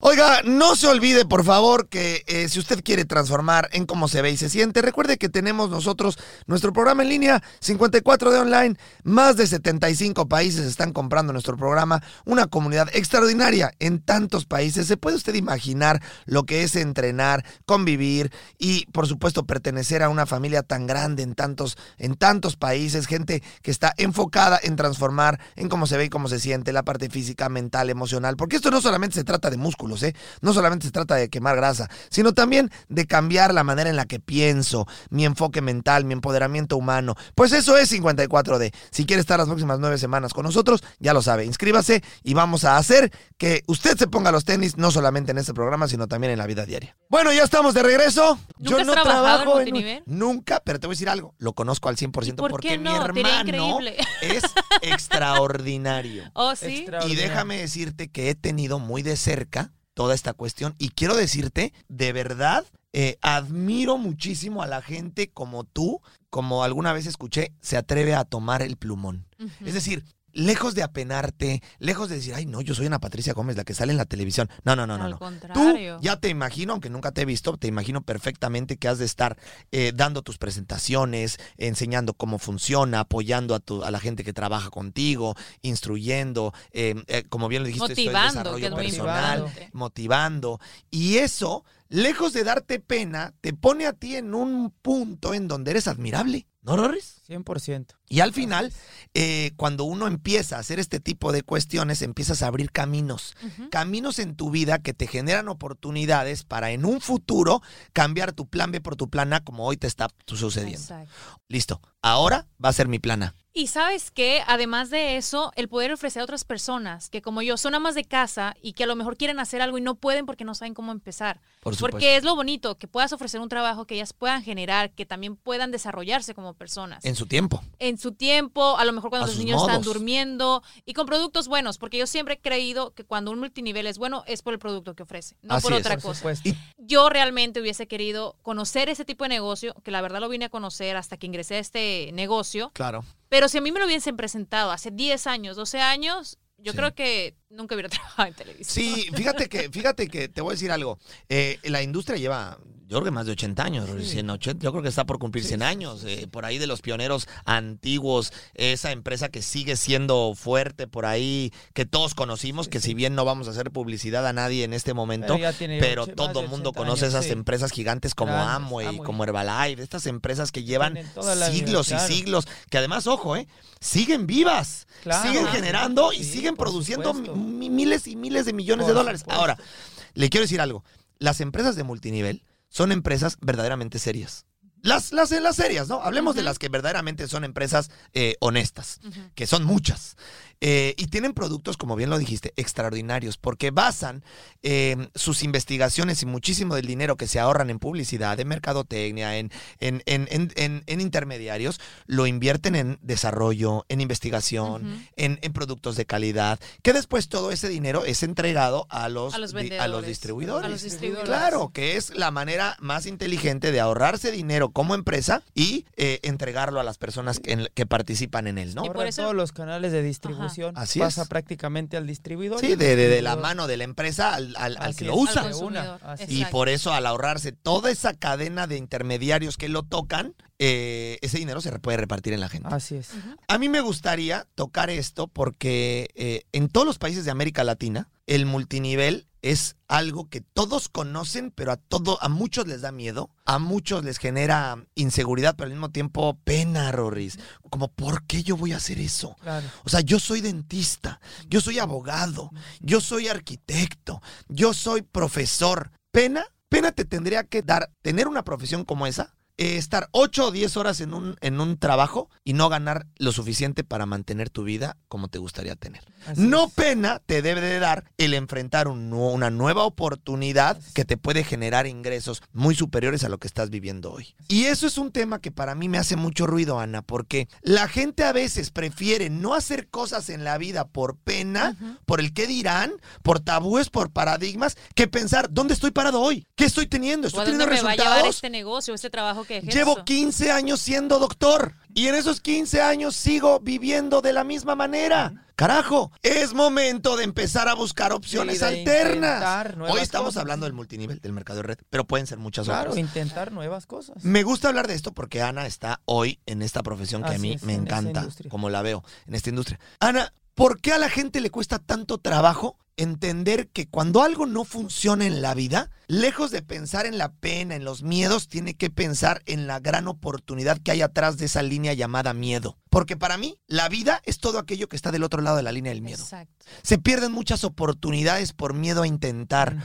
Oiga, no se olvide, por favor, que eh, si usted quiere transformar en cómo se ve y se siente, recuerde que tenemos nosotros nuestro programa en línea 54 de online. Más de 75 países están comprando nuestro programa. Una comunidad extraordinaria en tantos países. ¿Se puede usted imaginar lo que es entrenar, convivir y, por supuesto, pertenecer a una familia tan grande en tantos, en tantos países? Gente que está enfocada en transformar en cómo se ve y cómo se siente, la parte física, mental, emocional. Porque esto no solamente se trata de músculos, ¿eh? No solamente se trata de quemar grasa, sino también de cambiar la manera en la que pienso, mi enfoque mental, mi empoderamiento humano. Pues eso es 54D. Si quiere estar las próximas nueve semanas con nosotros, ya lo sabe, inscríbase y vamos a hacer que usted se ponga los tenis, no solamente en este programa, sino también en la vida diaria. Bueno, ya estamos de regreso. ¿Nunca has trabajado en multinivel? Nunca, pero te voy a decir algo, lo conozco al 100% por porque qué mi no? Sería hermano es extraordinario. Oh, sí. Extra- Y déjame decirte que he tenido muy de cerca toda esta cuestión y quiero decirte, de verdad, eh, admiro muchísimo a la gente como tú, como alguna vez escuché, se atreve a tomar el plumón. Es decir, lejos de apenarte, lejos de decir, ay, no, yo soy Ana Patricia Gómez, la que sale en la televisión. No, no, no, no. Al no. Tú contrario. ya te imagino, aunque nunca te he visto, te imagino perfectamente que has de estar eh, dando tus presentaciones, enseñando cómo funciona, apoyando a, tu, a la gente que trabaja contigo, instruyendo, eh, eh, como bien lo dijiste, esto es Motivando, que desarrollo es personal, motivando. Y eso, lejos de darte pena, te pone a ti en un punto en donde eres admirable. ¿No, Rorris? 100%. Y al final, eh, cuando uno empieza a hacer este tipo de cuestiones, empiezas a abrir caminos caminos en tu vida que te generan oportunidades para en un futuro cambiar tu plan B por tu plan A como hoy te está sucediendo. Exacto. Listo. Ahora va a ser mi plan A. Y sabes que, además de eso, el poder ofrecer a otras personas que como yo son amas de casa y que a lo mejor quieren hacer algo y no pueden porque no saben cómo empezar. Por supuesto. Porque es lo bonito, que puedas ofrecer un trabajo que ellas puedan generar, que también puedan desarrollarse como personas. En su tiempo. en su tiempo, a lo mejor cuando A los sus niños están durmiendo y con productos buenos, porque yo siempre he creído que cuando un multinivel es bueno es por el producto que ofrece, no Así por es. otra Por cosa. supuesto. Y- Yo realmente hubiese querido conocer ese tipo de negocio, que la verdad lo vine a conocer hasta que ingresé a este negocio, Claro. Pero si a mí me lo hubiesen presentado hace 10 años, 12 años, yo Sí. creo que nunca hubiera trabajado en televisión. Sí, fíjate que, fíjate que te voy a decir algo. Eh, la industria lleva, yo creo que más de 80 años, Sí. 100, 80, yo creo que está por cumplir 100 años. eh, por ahí de los pioneros antiguos, esa empresa que sigue siendo fuerte por ahí, que todos conocimos, Sí, que sí. si bien no vamos a hacer publicidad a nadie en este momento, Pero todo el mundo 80 conoce años, esas sí. empresas gigantes como Grandes, Amway, Amway. como Herbalife, estas empresas que llevan vida, siglos claro. y siglos, que además, ojo, eh, siguen vivas, Claro. siguen generando y sí, siguen produciendo miles y miles de millones Por de dólares. Ahora, le quiero decir algo, las empresas de multinivel son empresas verdaderamente serias. Las, las, las serias, ¿no? Hablemos de las que verdaderamente son empresas eh, honestas que son muchas. Eh, y tienen productos, como bien lo dijiste, extraordinarios, porque basan eh, sus investigaciones y muchísimo del dinero que se ahorran en publicidad, en mercadotecnia, en, en, en, en- en- en intermediarios, lo invierten en desarrollo, en investigación, Ujú. en, en productos de calidad, que después todo ese dinero es entregado a los, A los di- a los vendedores. distribuidores. A los distribuidores. Claro, que es la manera más inteligente de ahorrarse dinero como empresa y eh, entregarlo a las personas que, en- que participan en él, ¿no? Y por eso- todos los canales de distribución Así pasa es. prácticamente al distribuidor. Sí, de, de- de la mano de la empresa al, al- al Así que lo usa. Y por eso al ahorrarse toda esa cadena de intermediarios que lo tocan, eh, ese dinero se puede repartir en la gente. Así es. A mí me gustaría tocar esto porque eh, en todos los países de América Latina el multinivel es algo que todos conocen, pero a todo, a muchos les da miedo, a muchos les genera inseguridad, pero al mismo tiempo pena, Rorris. Como, ¿por qué yo voy a hacer eso? Claro. O sea, yo soy dentista, yo soy abogado, yo soy arquitecto, yo soy profesor. Pena, pena te tendría que dar tener una profesión como esa, eh, estar 8 o 10 horas en un, en un trabajo y no ganar lo suficiente para mantener tu vida como te gustaría tener. así No es. pena te debe de dar el enfrentar un una nueva oportunidad que te puede generar ingresos muy superiores a lo que estás viviendo hoy. Y eso es un tema que para mí me hace mucho ruido, Ana, porque la gente a veces prefiere no hacer cosas en la vida por pena, por el qué dirán, por tabúes, por paradigmas, que pensar, ¿dónde estoy parado hoy? ¿Qué estoy teniendo? ¿O ¿Estoy dónde teniendo me va a llevar este negocio, este trabajo que ejerzo? Llevo 15 años siendo doctor y en esos 15 años sigo viviendo de la misma manera. Carajo, es momento de empezar a buscar opciones de alternas. intentar nuevas Hoy estamos cosas. hablando del multinivel, del mercado de red, pero pueden ser muchas Claro, otras. intentar nuevas cosas. Me gusta hablar de esto porque Ana está hoy en esta profesión que a Así mí es, me en encanta, industria. como la veo en esta industria. Ana, ¿por qué a la gente le cuesta tanto trabajo entender que cuando algo no funciona en la vida, lejos de pensar en la pena, en los miedos, tiene que pensar en la gran oportunidad que hay atrás de esa línea llamada miedo? Porque para mí, la vida es todo aquello que está del otro lado de la línea del miedo. Exacto. Se pierden muchas oportunidades por miedo a intentar,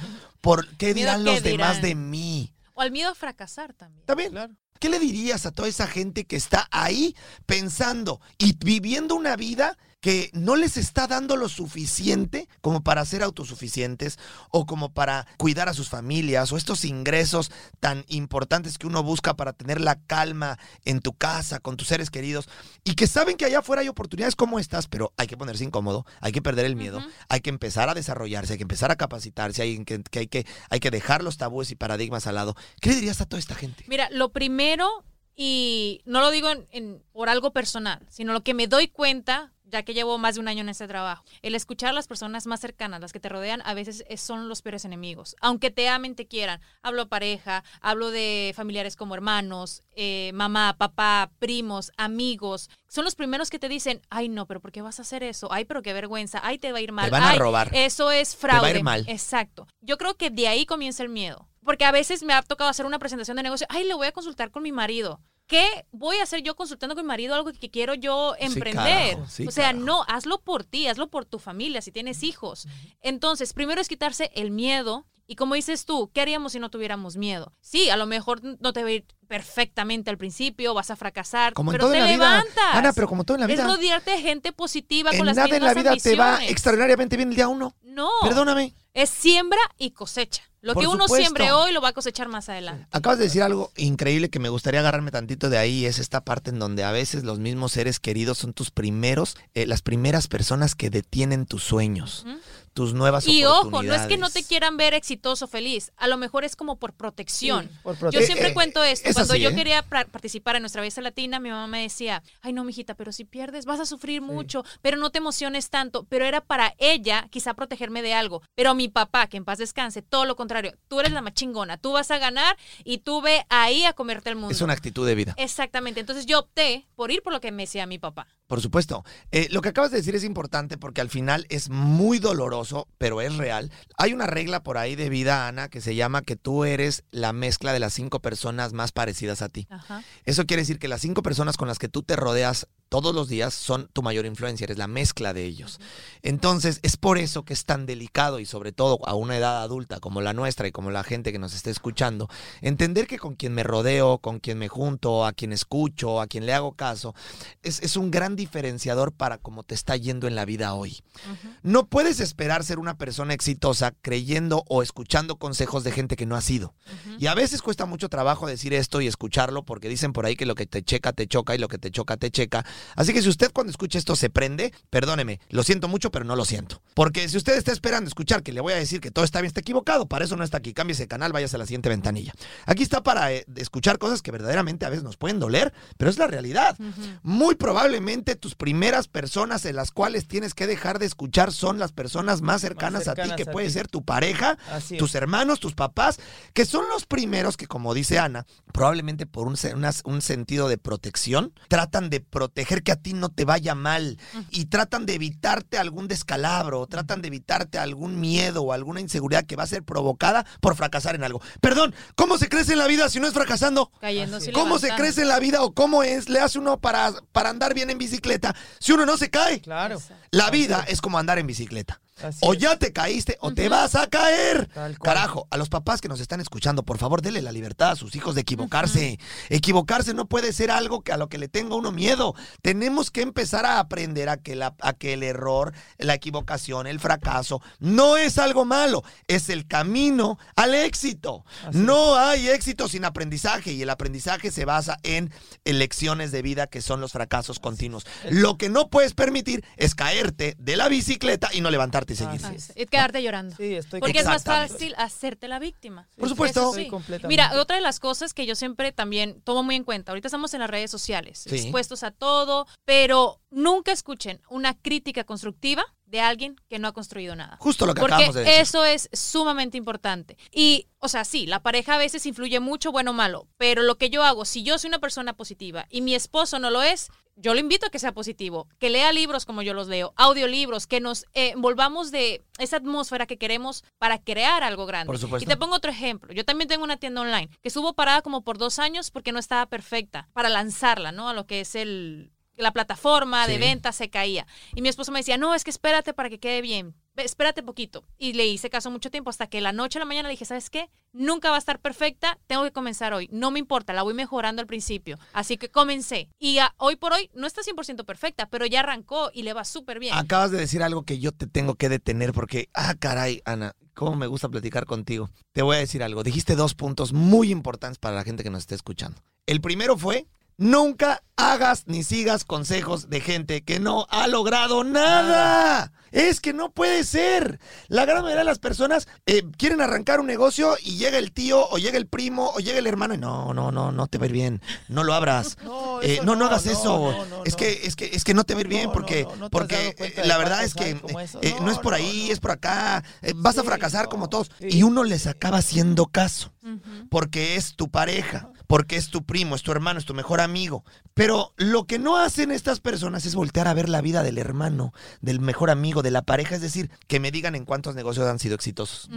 por qué dirán qué los demás dirán. de mí. O al miedo a fracasar también. ¿Está bien? Claro. ¿Qué le dirías a toda esa gente que está ahí pensando y viviendo una vida que no les está dando lo suficiente como para ser autosuficientes o como para cuidar a sus familias o estos ingresos tan importantes que uno busca para tener la calma en tu casa, con tus seres queridos y que saben que allá afuera hay oportunidades como estas, pero hay que ponerse incómodo, hay que perder el miedo, hay que empezar a desarrollarse, hay que empezar a capacitarse, hay que, que hay, que, hay que dejar los tabúes y paradigmas al lado. ¿Qué le dirías a toda esta gente? Mira, lo primero, y no lo digo en- en- por algo personal, sino lo que me doy cuenta, ya que llevo más de un año en este trabajo, el escuchar a las personas más cercanas, las que te rodean, a veces es- son los peores enemigos. Aunque te amen, te quieran. Hablo pareja, hablo de familiares como hermanos, eh, mamá, papá, primos, amigos. Son los primeros que te dicen, ay no, pero ¿por qué vas a hacer eso? Ay, pero qué vergüenza. Ay, te va a ir mal. Te van a Ay, robar. Eso es va a ir fraude. mal. Exacto. Yo creo que de ahí comienza el miedo. Porque a veces me ha tocado hacer una presentación de negocio. Ay, le voy a consultar con mi marido. ¿Qué voy a hacer yo consultando con mi marido algo que quiero yo Sí, emprender? carajo, sí, o sea, carajo. no, hazlo por ti, hazlo por tu familia, si tienes hijos. Entonces, primero es quitarse el miedo. Y como dices tú, ¿qué haríamos si no tuviéramos miedo? Sí, a lo mejor no te va a ir perfectamente al principio, vas a fracasar, Como en pero todo te en la vida. levantas. Ana, pero como todo en la Es vida. rodearte de gente positiva En con las nada en la vida te va extraordinariamente bien el día uno. No. Perdóname. Es siembra y cosecha. Lo Por que uno supuesto. siembre hoy lo va a cosechar más adelante. Acabas de decir algo increíble que me gustaría agarrarme tantito de ahí. Es esta parte en donde a veces los mismos seres queridos son tus primeros, eh, las primeras personas que detienen tus sueños. Ujú. Tus nuevas Y oportunidades. ojo, no es que no te quieran ver exitoso, feliz. A lo mejor es como por protección. Sí, por Yo siempre eh, cuento esto. es Cuando así, yo ¿eh? quería participar en nuestra belleza latina, mi mamá me decía, ay no, mijita, pero si pierdes vas a sufrir mucho, pero no te emociones tanto. Pero era para ella quizá protegerme de algo. Pero mi papá, que en paz descanse, todo lo contrario. Tú eres la más chingona, tú vas a ganar y tú ve ahí a comerte el mundo. Es una actitud de vida. Exactamente. Entonces yo opté por ir por lo que me decía mi papá. Por supuesto. Eh, lo que acabas de decir es importante porque al final es muy doloroso, pero es real. Hay una regla por ahí de vida, Ana, que se llama que tú eres la mezcla de las cinco personas más parecidas a ti. Ajá. Eso quiere decir que las cinco personas con las que tú te rodeas todos los días son tu mayor influencia, eres la mezcla de ellos. Entonces, es por eso que es tan delicado y sobre todo a una edad adulta como la nuestra y como la gente que nos esté escuchando, entender que con quien me rodeo, con quien me junto, a quien escucho, a quien le hago caso, es, es un gran diferenciador para cómo te está yendo en la vida hoy. No puedes esperar ser una persona exitosa creyendo o escuchando consejos de gente que no ha sido. Y a veces cuesta mucho trabajo decir esto y escucharlo porque dicen por ahí que lo que te checa te choca y lo que te choca te checa. Así que si usted cuando escucha esto se prende, perdóneme, lo siento mucho, pero no lo siento. Porque si usted está esperando escuchar que le voy a decir que todo está bien, está equivocado. Para eso no está aquí. Cámbiese de canal, váyase a la siguiente ventanilla. Aquí está para eh, escuchar cosas que verdaderamente a veces nos pueden doler, pero es la realidad. Muy probablemente tus primeras personas en las cuales tienes que dejar de escuchar son las personas más cercanas, a ti, que a puede ti. ser tu pareja, tus hermanos, tus papás, que son los primeros que, como dice Ana, probablemente por un sentido de protección, tratan de proteger que a ti no te vaya mal y tratan de evitarte algún descalabro, tratan de evitarte algún miedo o alguna inseguridad que va a ser provocada por fracasar en algo. Perdón, ¿cómo se crece en la vida si no es fracasando? Cayéndose ¿Cómo se crece en la vida o cómo es, le hace uno para, para andar bien en bicicleta si uno no se cae? Claro. Exacto. La vida es. como andar en bicicleta. Así O es. ya te caíste o te vas a caer. Carajo, a los papás que nos están escuchando, por favor, denle la libertad a sus hijos de equivocarse. Equivocarse no puede ser algo que a lo que le tenga uno miedo. Tenemos que empezar a aprender a que, la, a que el error, la equivocación, el fracaso no es algo malo, es el camino al éxito. Así no hay éxito sin aprendizaje y el aprendizaje se basa en lecciones de vida que son los fracasos continuos. Lo que no puedes permitir es caerte de la bicicleta y no levantarte y seguir. Ah, sí, Y quedarte llorando. Sí, estoy Porque es más fácil hacerte la víctima. Por supuesto. Sí. completamente. Mira, otra de las cosas que yo siempre también tomo muy en cuenta, ahorita estamos en las redes sociales, Sí. expuestos a todo, pero nunca escuchen una crítica constructiva de alguien que no ha construido nada. Justo lo que Porque acabamos de decir. eso es sumamente importante. Y, o sea, sí, la pareja a veces influye mucho, bueno o malo, pero lo que yo hago, si yo soy una persona positiva y mi esposo no lo es, yo lo invito a que sea positivo, que lea libros como yo los leo, audiolibros, que nos eh, envolvamos de esa atmósfera que queremos para crear algo grande. Por supuesto. Y te pongo otro ejemplo. Yo también tengo una tienda online que estuvo parada como por dos años porque no estaba perfecta para lanzarla, ¿no? A lo que es el la plataforma de Sí. venta se caía. Y mi esposo me decía, no, es que espérate para que quede bien. Espérate poquito. Y le hice caso mucho tiempo hasta que la noche a la mañana le dije, ¿sabes qué? Nunca va a estar perfecta, tengo que comenzar hoy. No me importa, la voy mejorando al principio. Así que comencé. Y a- hoy por hoy no está 100% perfecta, pero ya arrancó y le va súper bien. Acabas de decir algo que yo te tengo que detener porque, ah, caray, Ana, cómo me gusta platicar contigo. Te voy a decir algo. Dijiste dos puntos muy importantes para la gente que nos esté escuchando. El primero fue, nunca hagas ni sigas consejos de gente que no ha logrado nada. Es que no puede ser. La gran mayoría de las personas eh, quieren arrancar un negocio y llega el tío o llega el primo o llega el hermano y no, no, no, no te va a ir bien. No lo abras. No, Eh, no, no, hagas no, eso. es que, es que, es que no te va a ir bien porque, porque la verdad es que eh, no, es por ahí, es por acá. vas a fracasar como todos. sí. Y uno les acaba haciendo caso porque es tu pareja, porque es tu primo, es tu hermano, es tu mejor amigo. Pero lo que no hacen estas personas es voltear a ver la vida del hermano, del mejor amigo, de la pareja, es decir, que me digan en cuántos negocios han sido exitosos.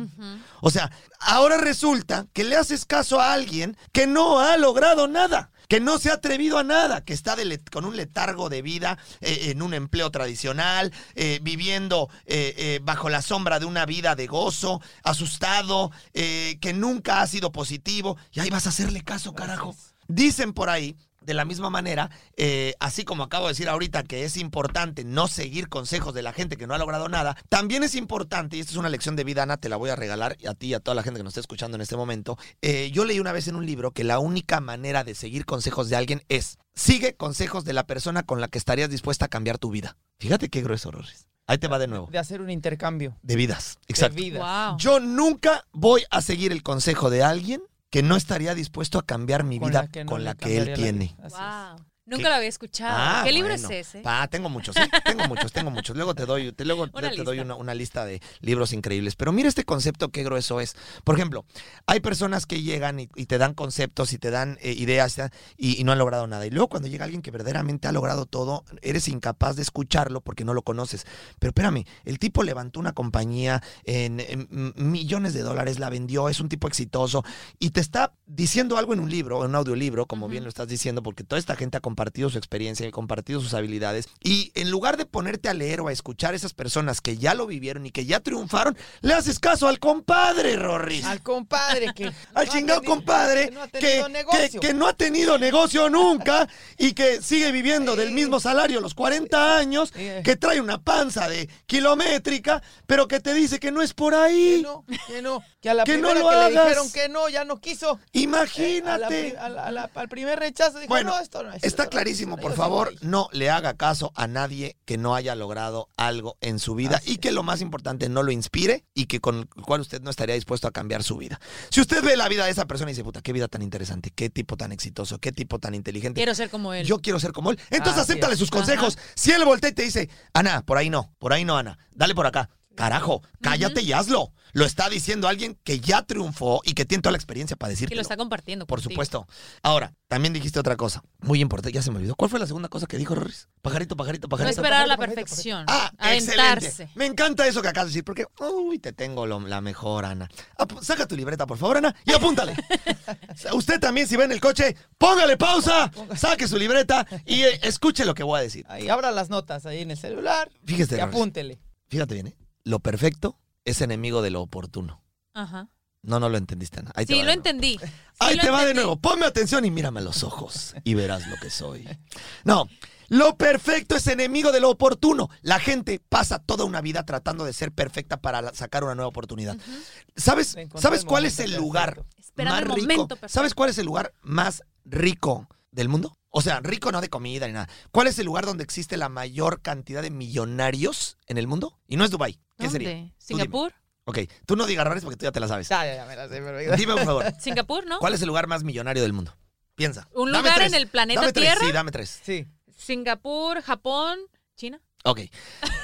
O sea, ahora resulta que le haces caso a alguien que no ha logrado nada, que no se ha atrevido a nada, que está de con un letargo de vida eh, en un empleo tradicional, eh, viviendo eh, bajo la sombra de una vida de gozo, asustado, que nunca ha sido positivo. Y ahí vas a hacerle caso, carajo. Dicen por ahí. De la misma manera, eh, así como acabo de decir ahorita que es importante no seguir consejos de la gente que no ha logrado nada, también es importante, y esta es una lección de vida, Ana, te la voy a regalar a ti y a toda la gente que nos está escuchando en este momento. eh, yo leí una vez en un libro que la única manera de seguir consejos de alguien es sigue consejos de la persona con la que estarías dispuesta a cambiar tu vida. Fíjate qué grueso, Rorris. Ahí te va de nuevo. De hacer un intercambio. De vidas. De Exacto. vidas. Wow. Yo nunca voy a seguir el consejo de alguien que no estaría dispuesto a cambiar mi Con vida la que no con la que él tiene. Wow. Nunca ¿Qué? lo había escuchado. Ah, ¿Qué libro bueno. es ese? Pa, tengo muchos, ¿eh? tengo muchos, tengo muchos. Luego te doy, te, luego Una te doy lista. una, una lista de libros increíbles. Pero mira este concepto, qué grueso es. Por ejemplo, hay personas que llegan y, y te dan conceptos y te dan eh, ideas y, y no han logrado nada. Y luego cuando llega alguien que verdaderamente ha logrado todo, eres incapaz de escucharlo porque no lo conoces. Pero espérame, el tipo levantó una compañía en, en millones de dólares, la vendió, es un tipo exitoso y te está diciendo algo en un libro, en un audiolibro, como bien lo estás diciendo, porque toda esta gente ha compartido su experiencia y ha compartido sus habilidades. Y en lugar de ponerte a leer o a escuchar a esas personas que ya lo vivieron y que ya triunfaron, le haces caso al compadre, Rorris. Al compadre que. Al no chingado tenido- compadre que no ha que, tenido que- negocio. que no ha tenido negocio nunca y que sigue viviendo del mismo salario los 40 años, que trae una panza de kilométrica, pero que te dice que no es por Que ahí. no, que no. Que a la Que no lo que le dijeron que no, ya no quiso. Eh, a la Imagínate. pri- a la- a la- al primer rechazo dijo, Bueno, no, esto no es. Está clarísimo, por favor, güey". no le haga caso a nadie que no haya logrado algo en su vida Así y que lo más importante no lo inspire y que con el cual usted no estaría dispuesto a cambiar su vida. Si usted ve la vida de esa persona y dice, puta, qué vida tan interesante, qué tipo tan exitoso, qué tipo tan inteligente. Quiero ser como él. Yo quiero ser como él. Entonces Así acéptale es. sus consejos. Si él voltea y te dice, Ana, por ahí no, por ahí no, Ana, dale por acá. Carajo, cállate y hazlo. Lo está diciendo alguien que ya triunfó y que tiene toda la experiencia para que decirte. lo está compartiendo. Por contigo. supuesto. Ahora, también dijiste otra cosa. Muy importante, ya se me olvidó. ¿Cuál fue la segunda cosa que dijo Rorris? Pajarito, pajarito, No pajarito. esperar a la pajarito, perfección. Ah, Aventarse. excelente. Me encanta eso que acabas de decir, porque, uy, te tengo lo- la mejor, Ana. Ap- saca tu libreta, por favor, Ana, y apúntale. Usted también, si va en el coche, póngale pausa, saque su libreta y eh, escuche lo que voy a decir. Ahí abra las notas ahí en el celular Fíjese, y apúntele. fíjate bien, ¿eh? Lo perfecto es enemigo de lo oportuno. Ajá. No, no lo entendiste, Ana. Ahí te Sí, lo entendí. Sí, Ahí lo te va de nuevo. Ponme atención y mírame a los ojos y verás lo que soy. No, lo perfecto es enemigo de lo oportuno. La gente pasa toda una vida tratando de ser perfecta para sacar una nueva oportunidad. ¿Sabes, ¿sabes cuál es el lugar perfecto. Esperando más el rico? momento perfecto. ¿Sabes cuál es el lugar más rico del mundo? O sea, rico no de comida ni nada. ¿Cuál es el lugar donde existe la mayor cantidad de millonarios en el mundo? Y no es Dubai. ¿Qué sería? ¿Dónde? dime. ¿Singapur? Ok, tú no digas errores porque tú ya te la sabes. Ya, ya, ya me la sé, pero... Dime, por favor. ¿Singapur, no? ¿Cuál es el lugar más millonario del mundo? Piensa. ¿Un Dame lugar tres. en el planeta Dame tres, Tierra? sí, dame tres. Sí. Singapur, Japón, China. Ok.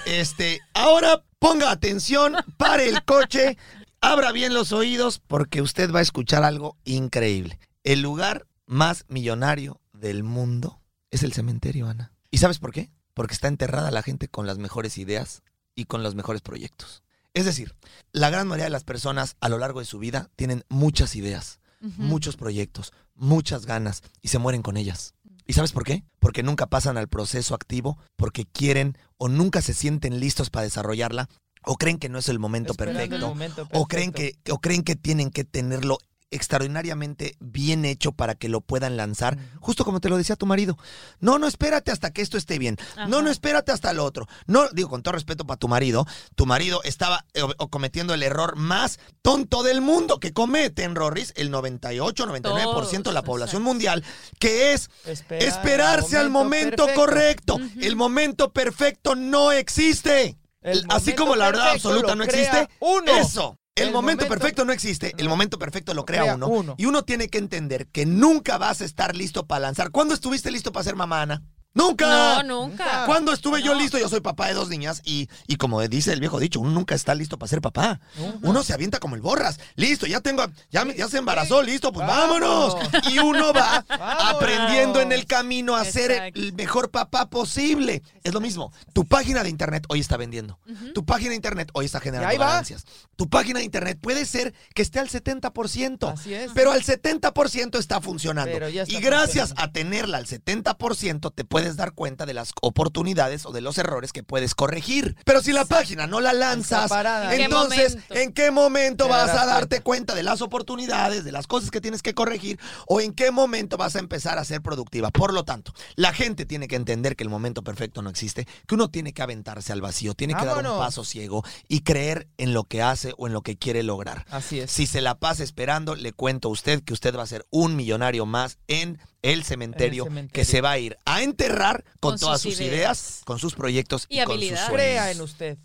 Este, ahora ponga atención, pare el coche, abra bien los oídos porque usted va a escuchar algo increíble. El lugar más millonario del mundo es el cementerio, Ana. ¿Y sabes por qué? Porque está enterrada la gente con las mejores ideas y con los mejores proyectos. Es decir, la gran mayoría de las personas a lo largo de su vida tienen muchas ideas, muchos proyectos, muchas ganas y se mueren con ellas. ¿Y sabes por qué? Porque nunca pasan al proceso activo, porque quieren o nunca se sienten listos para desarrollarla, o creen que no es el momento Esperando el perfecto, momento o creen perfecto. que, o creen que tienen que tenerlo extraordinariamente bien hecho para que lo puedan lanzar, justo como te lo decía tu marido. No, no espérate hasta que esto esté bien. No, Ajá. no espérate hasta lo otro. No, digo con todo respeto para tu marido, tu marido estaba eh, o- cometiendo el error más tonto del mundo que cometen, Rorris, el 98, 99% de la población exacto. mundial, que es Esperar esperarse al momento correcto. El momento perfecto no existe. El Así como la verdad absoluta no existe, Uno. eso. El, El momento, momento- perfecto no existe, el momento perfecto lo crea, crea uno, uno. Y uno tiene que entender que nunca vas a estar listo para lanzar. ¿Cuándo estuviste listo para ser mamá, Ana? ¡Nunca! No, nunca. ¿Cuándo estuve yo listo? Yo soy papá de dos niñas y, y como dice el viejo dicho, uno nunca está listo para ser papá. Nunca. Uno se avienta como el borras. Listo, ya tengo, ya, me- ya se embarazó, listo, pues vámonos. Vámonos. Y uno va Vámonos. aprendiendo en el camino a ser el mejor papá posible. Es lo mismo. Tu página de internet hoy está vendiendo. Tu página de internet hoy está generando ahí va. ganancias. Tu página de internet puede ser que esté al 70%. Así es. Pero al 70% está funcionando. Pero ya está y gracias funcionando. a tenerla al 70% te puedes dar cuenta de las oportunidades o de los errores que puedes corregir. Pero si la página no la lanzas, Está parada. ¿En qué entonces? ¿en qué momento vas a darte cuenta de las oportunidades, de las cosas que tienes que corregir o en qué momento vas a empezar a ser productiva? Por lo tanto, la gente tiene que entender que el momento perfecto no existe, que uno tiene que aventarse al vacío, tiene que dar un paso ciego y creer en lo que hace o en lo que quiere lograr. Así es. Si se la pasa esperando, le cuento a usted que usted va a ser un millonario más en el cementerio, que se va a ir a enterrar con, todas sus ideas. con sus proyectos y, con sus sueños. Crea en usted.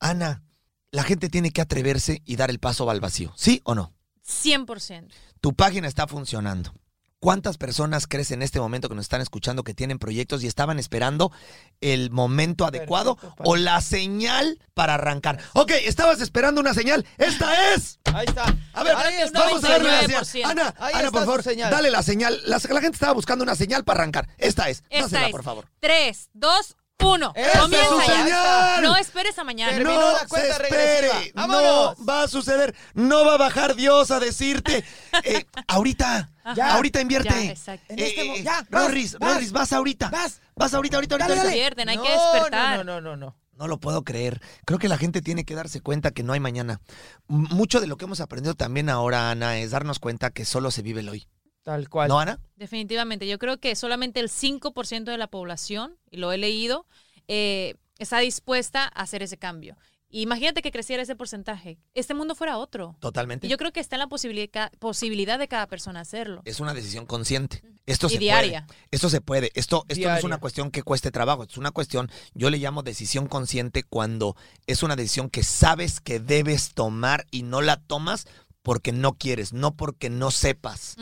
Ana, la gente tiene que atreverse y dar el paso al vacío, ¿sí o no? 100%. Tu página está funcionando. ¿Cuántas personas crees en este momento que nos están escuchando que tienen proyectos y estaban esperando el momento adecuado o la señal para arrancar? Ok, estabas esperando una señal. ¡Esta es! Ahí está. A ver, vamos a darle la señal. Ana, Ana por favor, dale la señal. La, gente estaba buscando una señal para arrancar. Esta es. Esta Dásela, por favor. Tres, dos, uno. Comienza No esperes a mañana. no se espere. No va a suceder. No va a bajar Dios a decirte. Eh, ahorita. ahorita invierte. Ya, eh, este ya, vas, vas, ahorita. Vas. Vas ahorita, ahorita, ahorita. Dale, hay que despertar. No, no, no, no. No lo puedo creer. Creo que la gente tiene que darse cuenta que no hay mañana. Mucho de lo que hemos aprendido también ahora, Ana, es darnos cuenta que solo se vive el hoy. Tal cual. ¿No, Ana? Definitivamente. Yo creo que solamente el 5% de la población, y lo he leído, eh, está dispuesta a hacer ese cambio. Imagínate que creciera ese porcentaje. Este mundo fuera otro. Totalmente. Y yo creo que está en la posibilidad, posibilidad de cada persona hacerlo. Es una decisión consciente. Esto se diaria. Puede. Esto se puede. Esto, esto no es una cuestión que cueste trabajo. Es una cuestión, yo le llamo decisión consciente cuando es una decisión que sabes que debes tomar y no la tomas porque no quieres, no porque no sepas.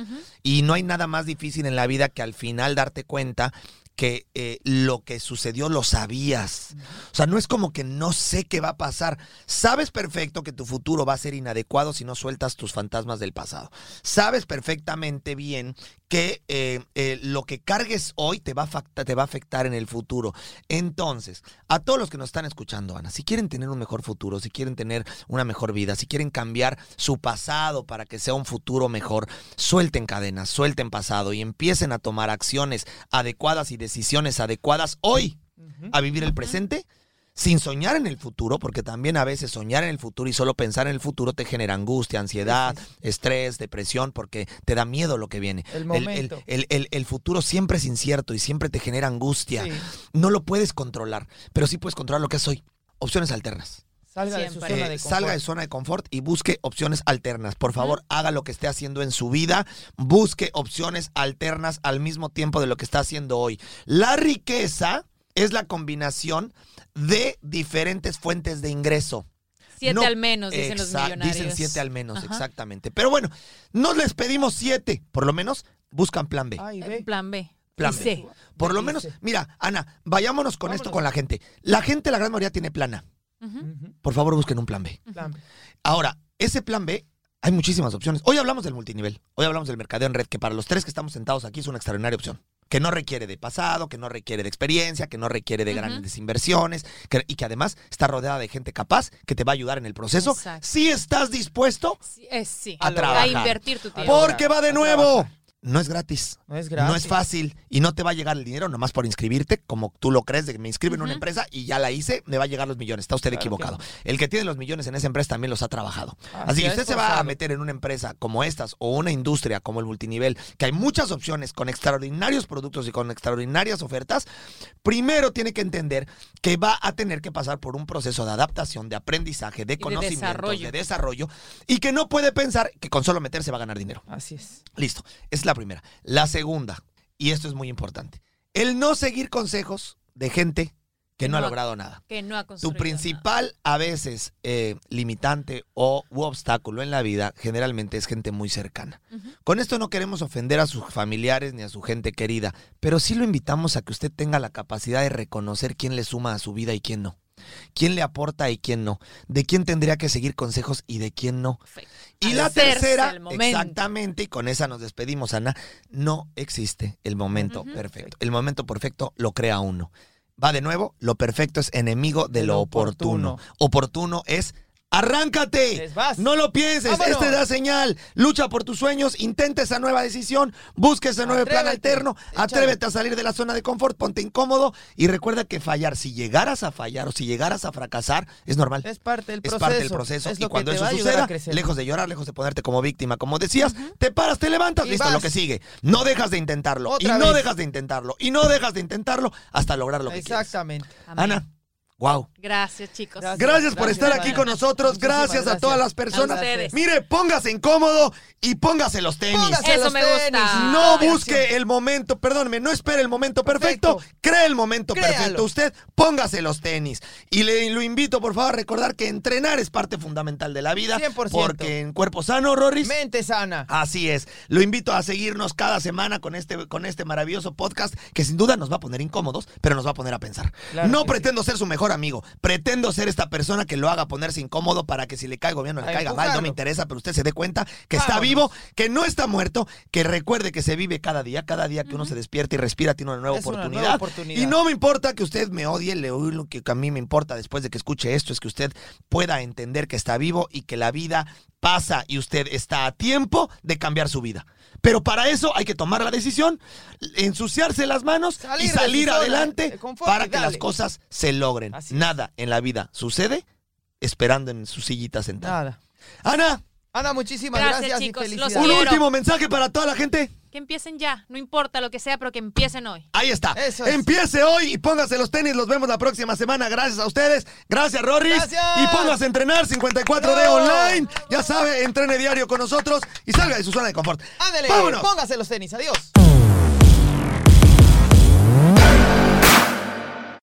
Y no hay nada más difícil en la vida que al final darte cuenta que eh, lo que sucedió lo sabías. O sea, no es como que no sé qué va a pasar. Sabes perfecto que tu futuro va a ser inadecuado si no sueltas tus fantasmas del pasado. Sabes perfectamente bien que eh, eh, lo que cargues hoy te va, a te va a afectar en el futuro. Entonces, a todos los que nos están escuchando, Ana, si quieren tener un mejor futuro, si quieren tener una mejor vida, si quieren cambiar su pasado para que sea un futuro mejor, suelten cadenas, suelten pasado y empiecen a tomar acciones adecuadas y decisiones adecuadas hoy a vivir el presente sin soñar en el futuro, porque también a veces soñar en el futuro y solo pensar en el futuro te genera angustia, ansiedad, estrés, depresión, porque te da miedo lo que viene. El, el, futuro siempre es incierto y siempre te genera angustia. No lo puedes controlar, pero sí puedes controlar lo que es hoy. Opciones alternas. Salga de, su zona de confort. salga de zona de confort y busque opciones alternas. Por favor, haga lo que esté haciendo en su vida. Busque opciones alternas al mismo tiempo de lo que está haciendo hoy. La riqueza es la combinación de diferentes fuentes de ingreso. Siete al menos, dicen los millonarios. Dicen siete al menos, exactamente. Pero bueno, no les pedimos siete. Por lo menos buscan plan B. Plan B. Plan B. Por lo menos, mira, Ana, vayámonos con esto con la gente. La gente, la gran mayoría, tiene A. Por favor, busquen un plan B. plan B. Ahora, ese plan B hay muchísimas opciones. Hoy hablamos del multinivel. Hoy hablamos del mercadeo en red, que para los tres que estamos sentados aquí es una extraordinaria opción que no requiere de pasado, que no requiere de experiencia, que no requiere de grandes inversiones y que además está rodeada de gente capaz que te va a ayudar en el proceso si estás dispuesto eh, a, trabajar. A invertir tu tiempo. Porque va de nuevo no es gratis. No es gratis. No es fácil. Y no te va a llegar el dinero nomás por inscribirte, como tú lo crees, de que me inscribo en una empresa y ya la hice, me va a llegar los millones. Está usted equivocado. El que tiene los millones en esa empresa también los ha trabajado. Así, que usted se va a meter en una empresa como estas o una industria como el multinivel, que hay muchas opciones con extraordinarios productos y con extraordinarias ofertas, primero tiene que entender que va a tener que pasar por un proceso de adaptación, de aprendizaje, de conocimiento, de desarrollo, y que no puede pensar que con solo meterse va a ganar dinero. Así es. Listo. Es la primera. La segunda, y esto es muy importante, el no seguir consejos de gente que, no, ha logrado nada. Que no ha Tu principal, a veces, eh, limitante o u obstáculo en la vida, generalmente es gente muy cercana. Con esto no queremos ofender a sus familiares ni a su gente querida, pero sí lo invitamos a que usted tenga la capacidad de reconocer quién le suma a su vida y quién no. Quién le aporta y quién no. De quién tendría que seguir consejos y de quién no. Y la tercera, exactamente, y con esa nos despedimos, Ana, no existe el momento perfecto. El momento perfecto lo crea uno. Va de nuevo, lo perfecto es enemigo de, lo, oportuno. oportuno es Arráncate. No lo pienses. Esta es la señal. Lucha por tus sueños. Intenta esa nueva decisión. Busca ese nuevo plan alterno. Atrévete a salir de la zona de confort. Ponte incómodo. Y recuerda que fallar, si llegaras a fallar o si llegaras a fracasar, es normal. Es parte del proceso. Es parte del proceso. y cuando eso suceda, lejos de llorar, lejos de ponerte como víctima, como decías, te paras, te levantas. listo, lo que sigue. No dejas de intentarlo. y no dejas de intentarlo. Y no dejas de intentarlo hasta lograr lo que quieres. Exactamente. Ana, wow. Gracias, chicos. Gracias. Gracias por estar aquí con nosotros. Gracias, a todas las personas. A ustedes. Mire, póngase incómodo y póngase los tenis. Póngase Eso los me tenis. gusta. No Ay, busque el momento, perdóneme, no espere el momento perfecto, Perfecto. cree el momento Créalo. perfecto. Usted póngase los tenis. Y le lo invito, por favor, a recordar que entrenar es parte fundamental de la vida. 100%. Porque en cuerpo sano, Rorris. Mente sana. Así es. Lo invito a seguirnos cada semana con este, con este maravilloso podcast que sin duda nos va a poner incómodos, pero nos va a poner a pensar. Claro no pretendo ser su mejor amigo, pretendo ser esta persona que lo haga ponerse incómodo para que si le caigo bien o le caiga mal, no me interesa, pero usted se dé cuenta que está vivo, que no está muerto, que recuerde que se vive cada día, cada día que uno se despierta y respira tiene una nueva, Es una oportunidad. nueva oportunidad. Y no me importa que usted me odie, le- lo que a mí me importa después de que escuche esto es que usted pueda entender que está vivo y que la vida pasa y usted está a tiempo de cambiar su vida. Pero para eso hay que tomar la decisión, ensuciarse las manos Salir y salir adelante confort para que las cosas se logren. Así. Nada en la vida sucede esperando en su sillita sentada. Nada. Ana, Ana, muchísimas Gracias, gracias, chicos. y felicidades. un último mensaje para toda la gente. Que empiecen ya. No importa lo que sea, pero que empiecen hoy. Ahí está. Eso es. Empiece hoy y póngase los tenis. Los vemos la próxima semana. Gracias a ustedes. Gracias, Rorris. Gracias. Y póngase a entrenar 54D Bravo. online. Ya sabe, entrene diario con nosotros y salga de su zona de confort. Ándale, ¡Vámonos! póngase los tenis. Adiós.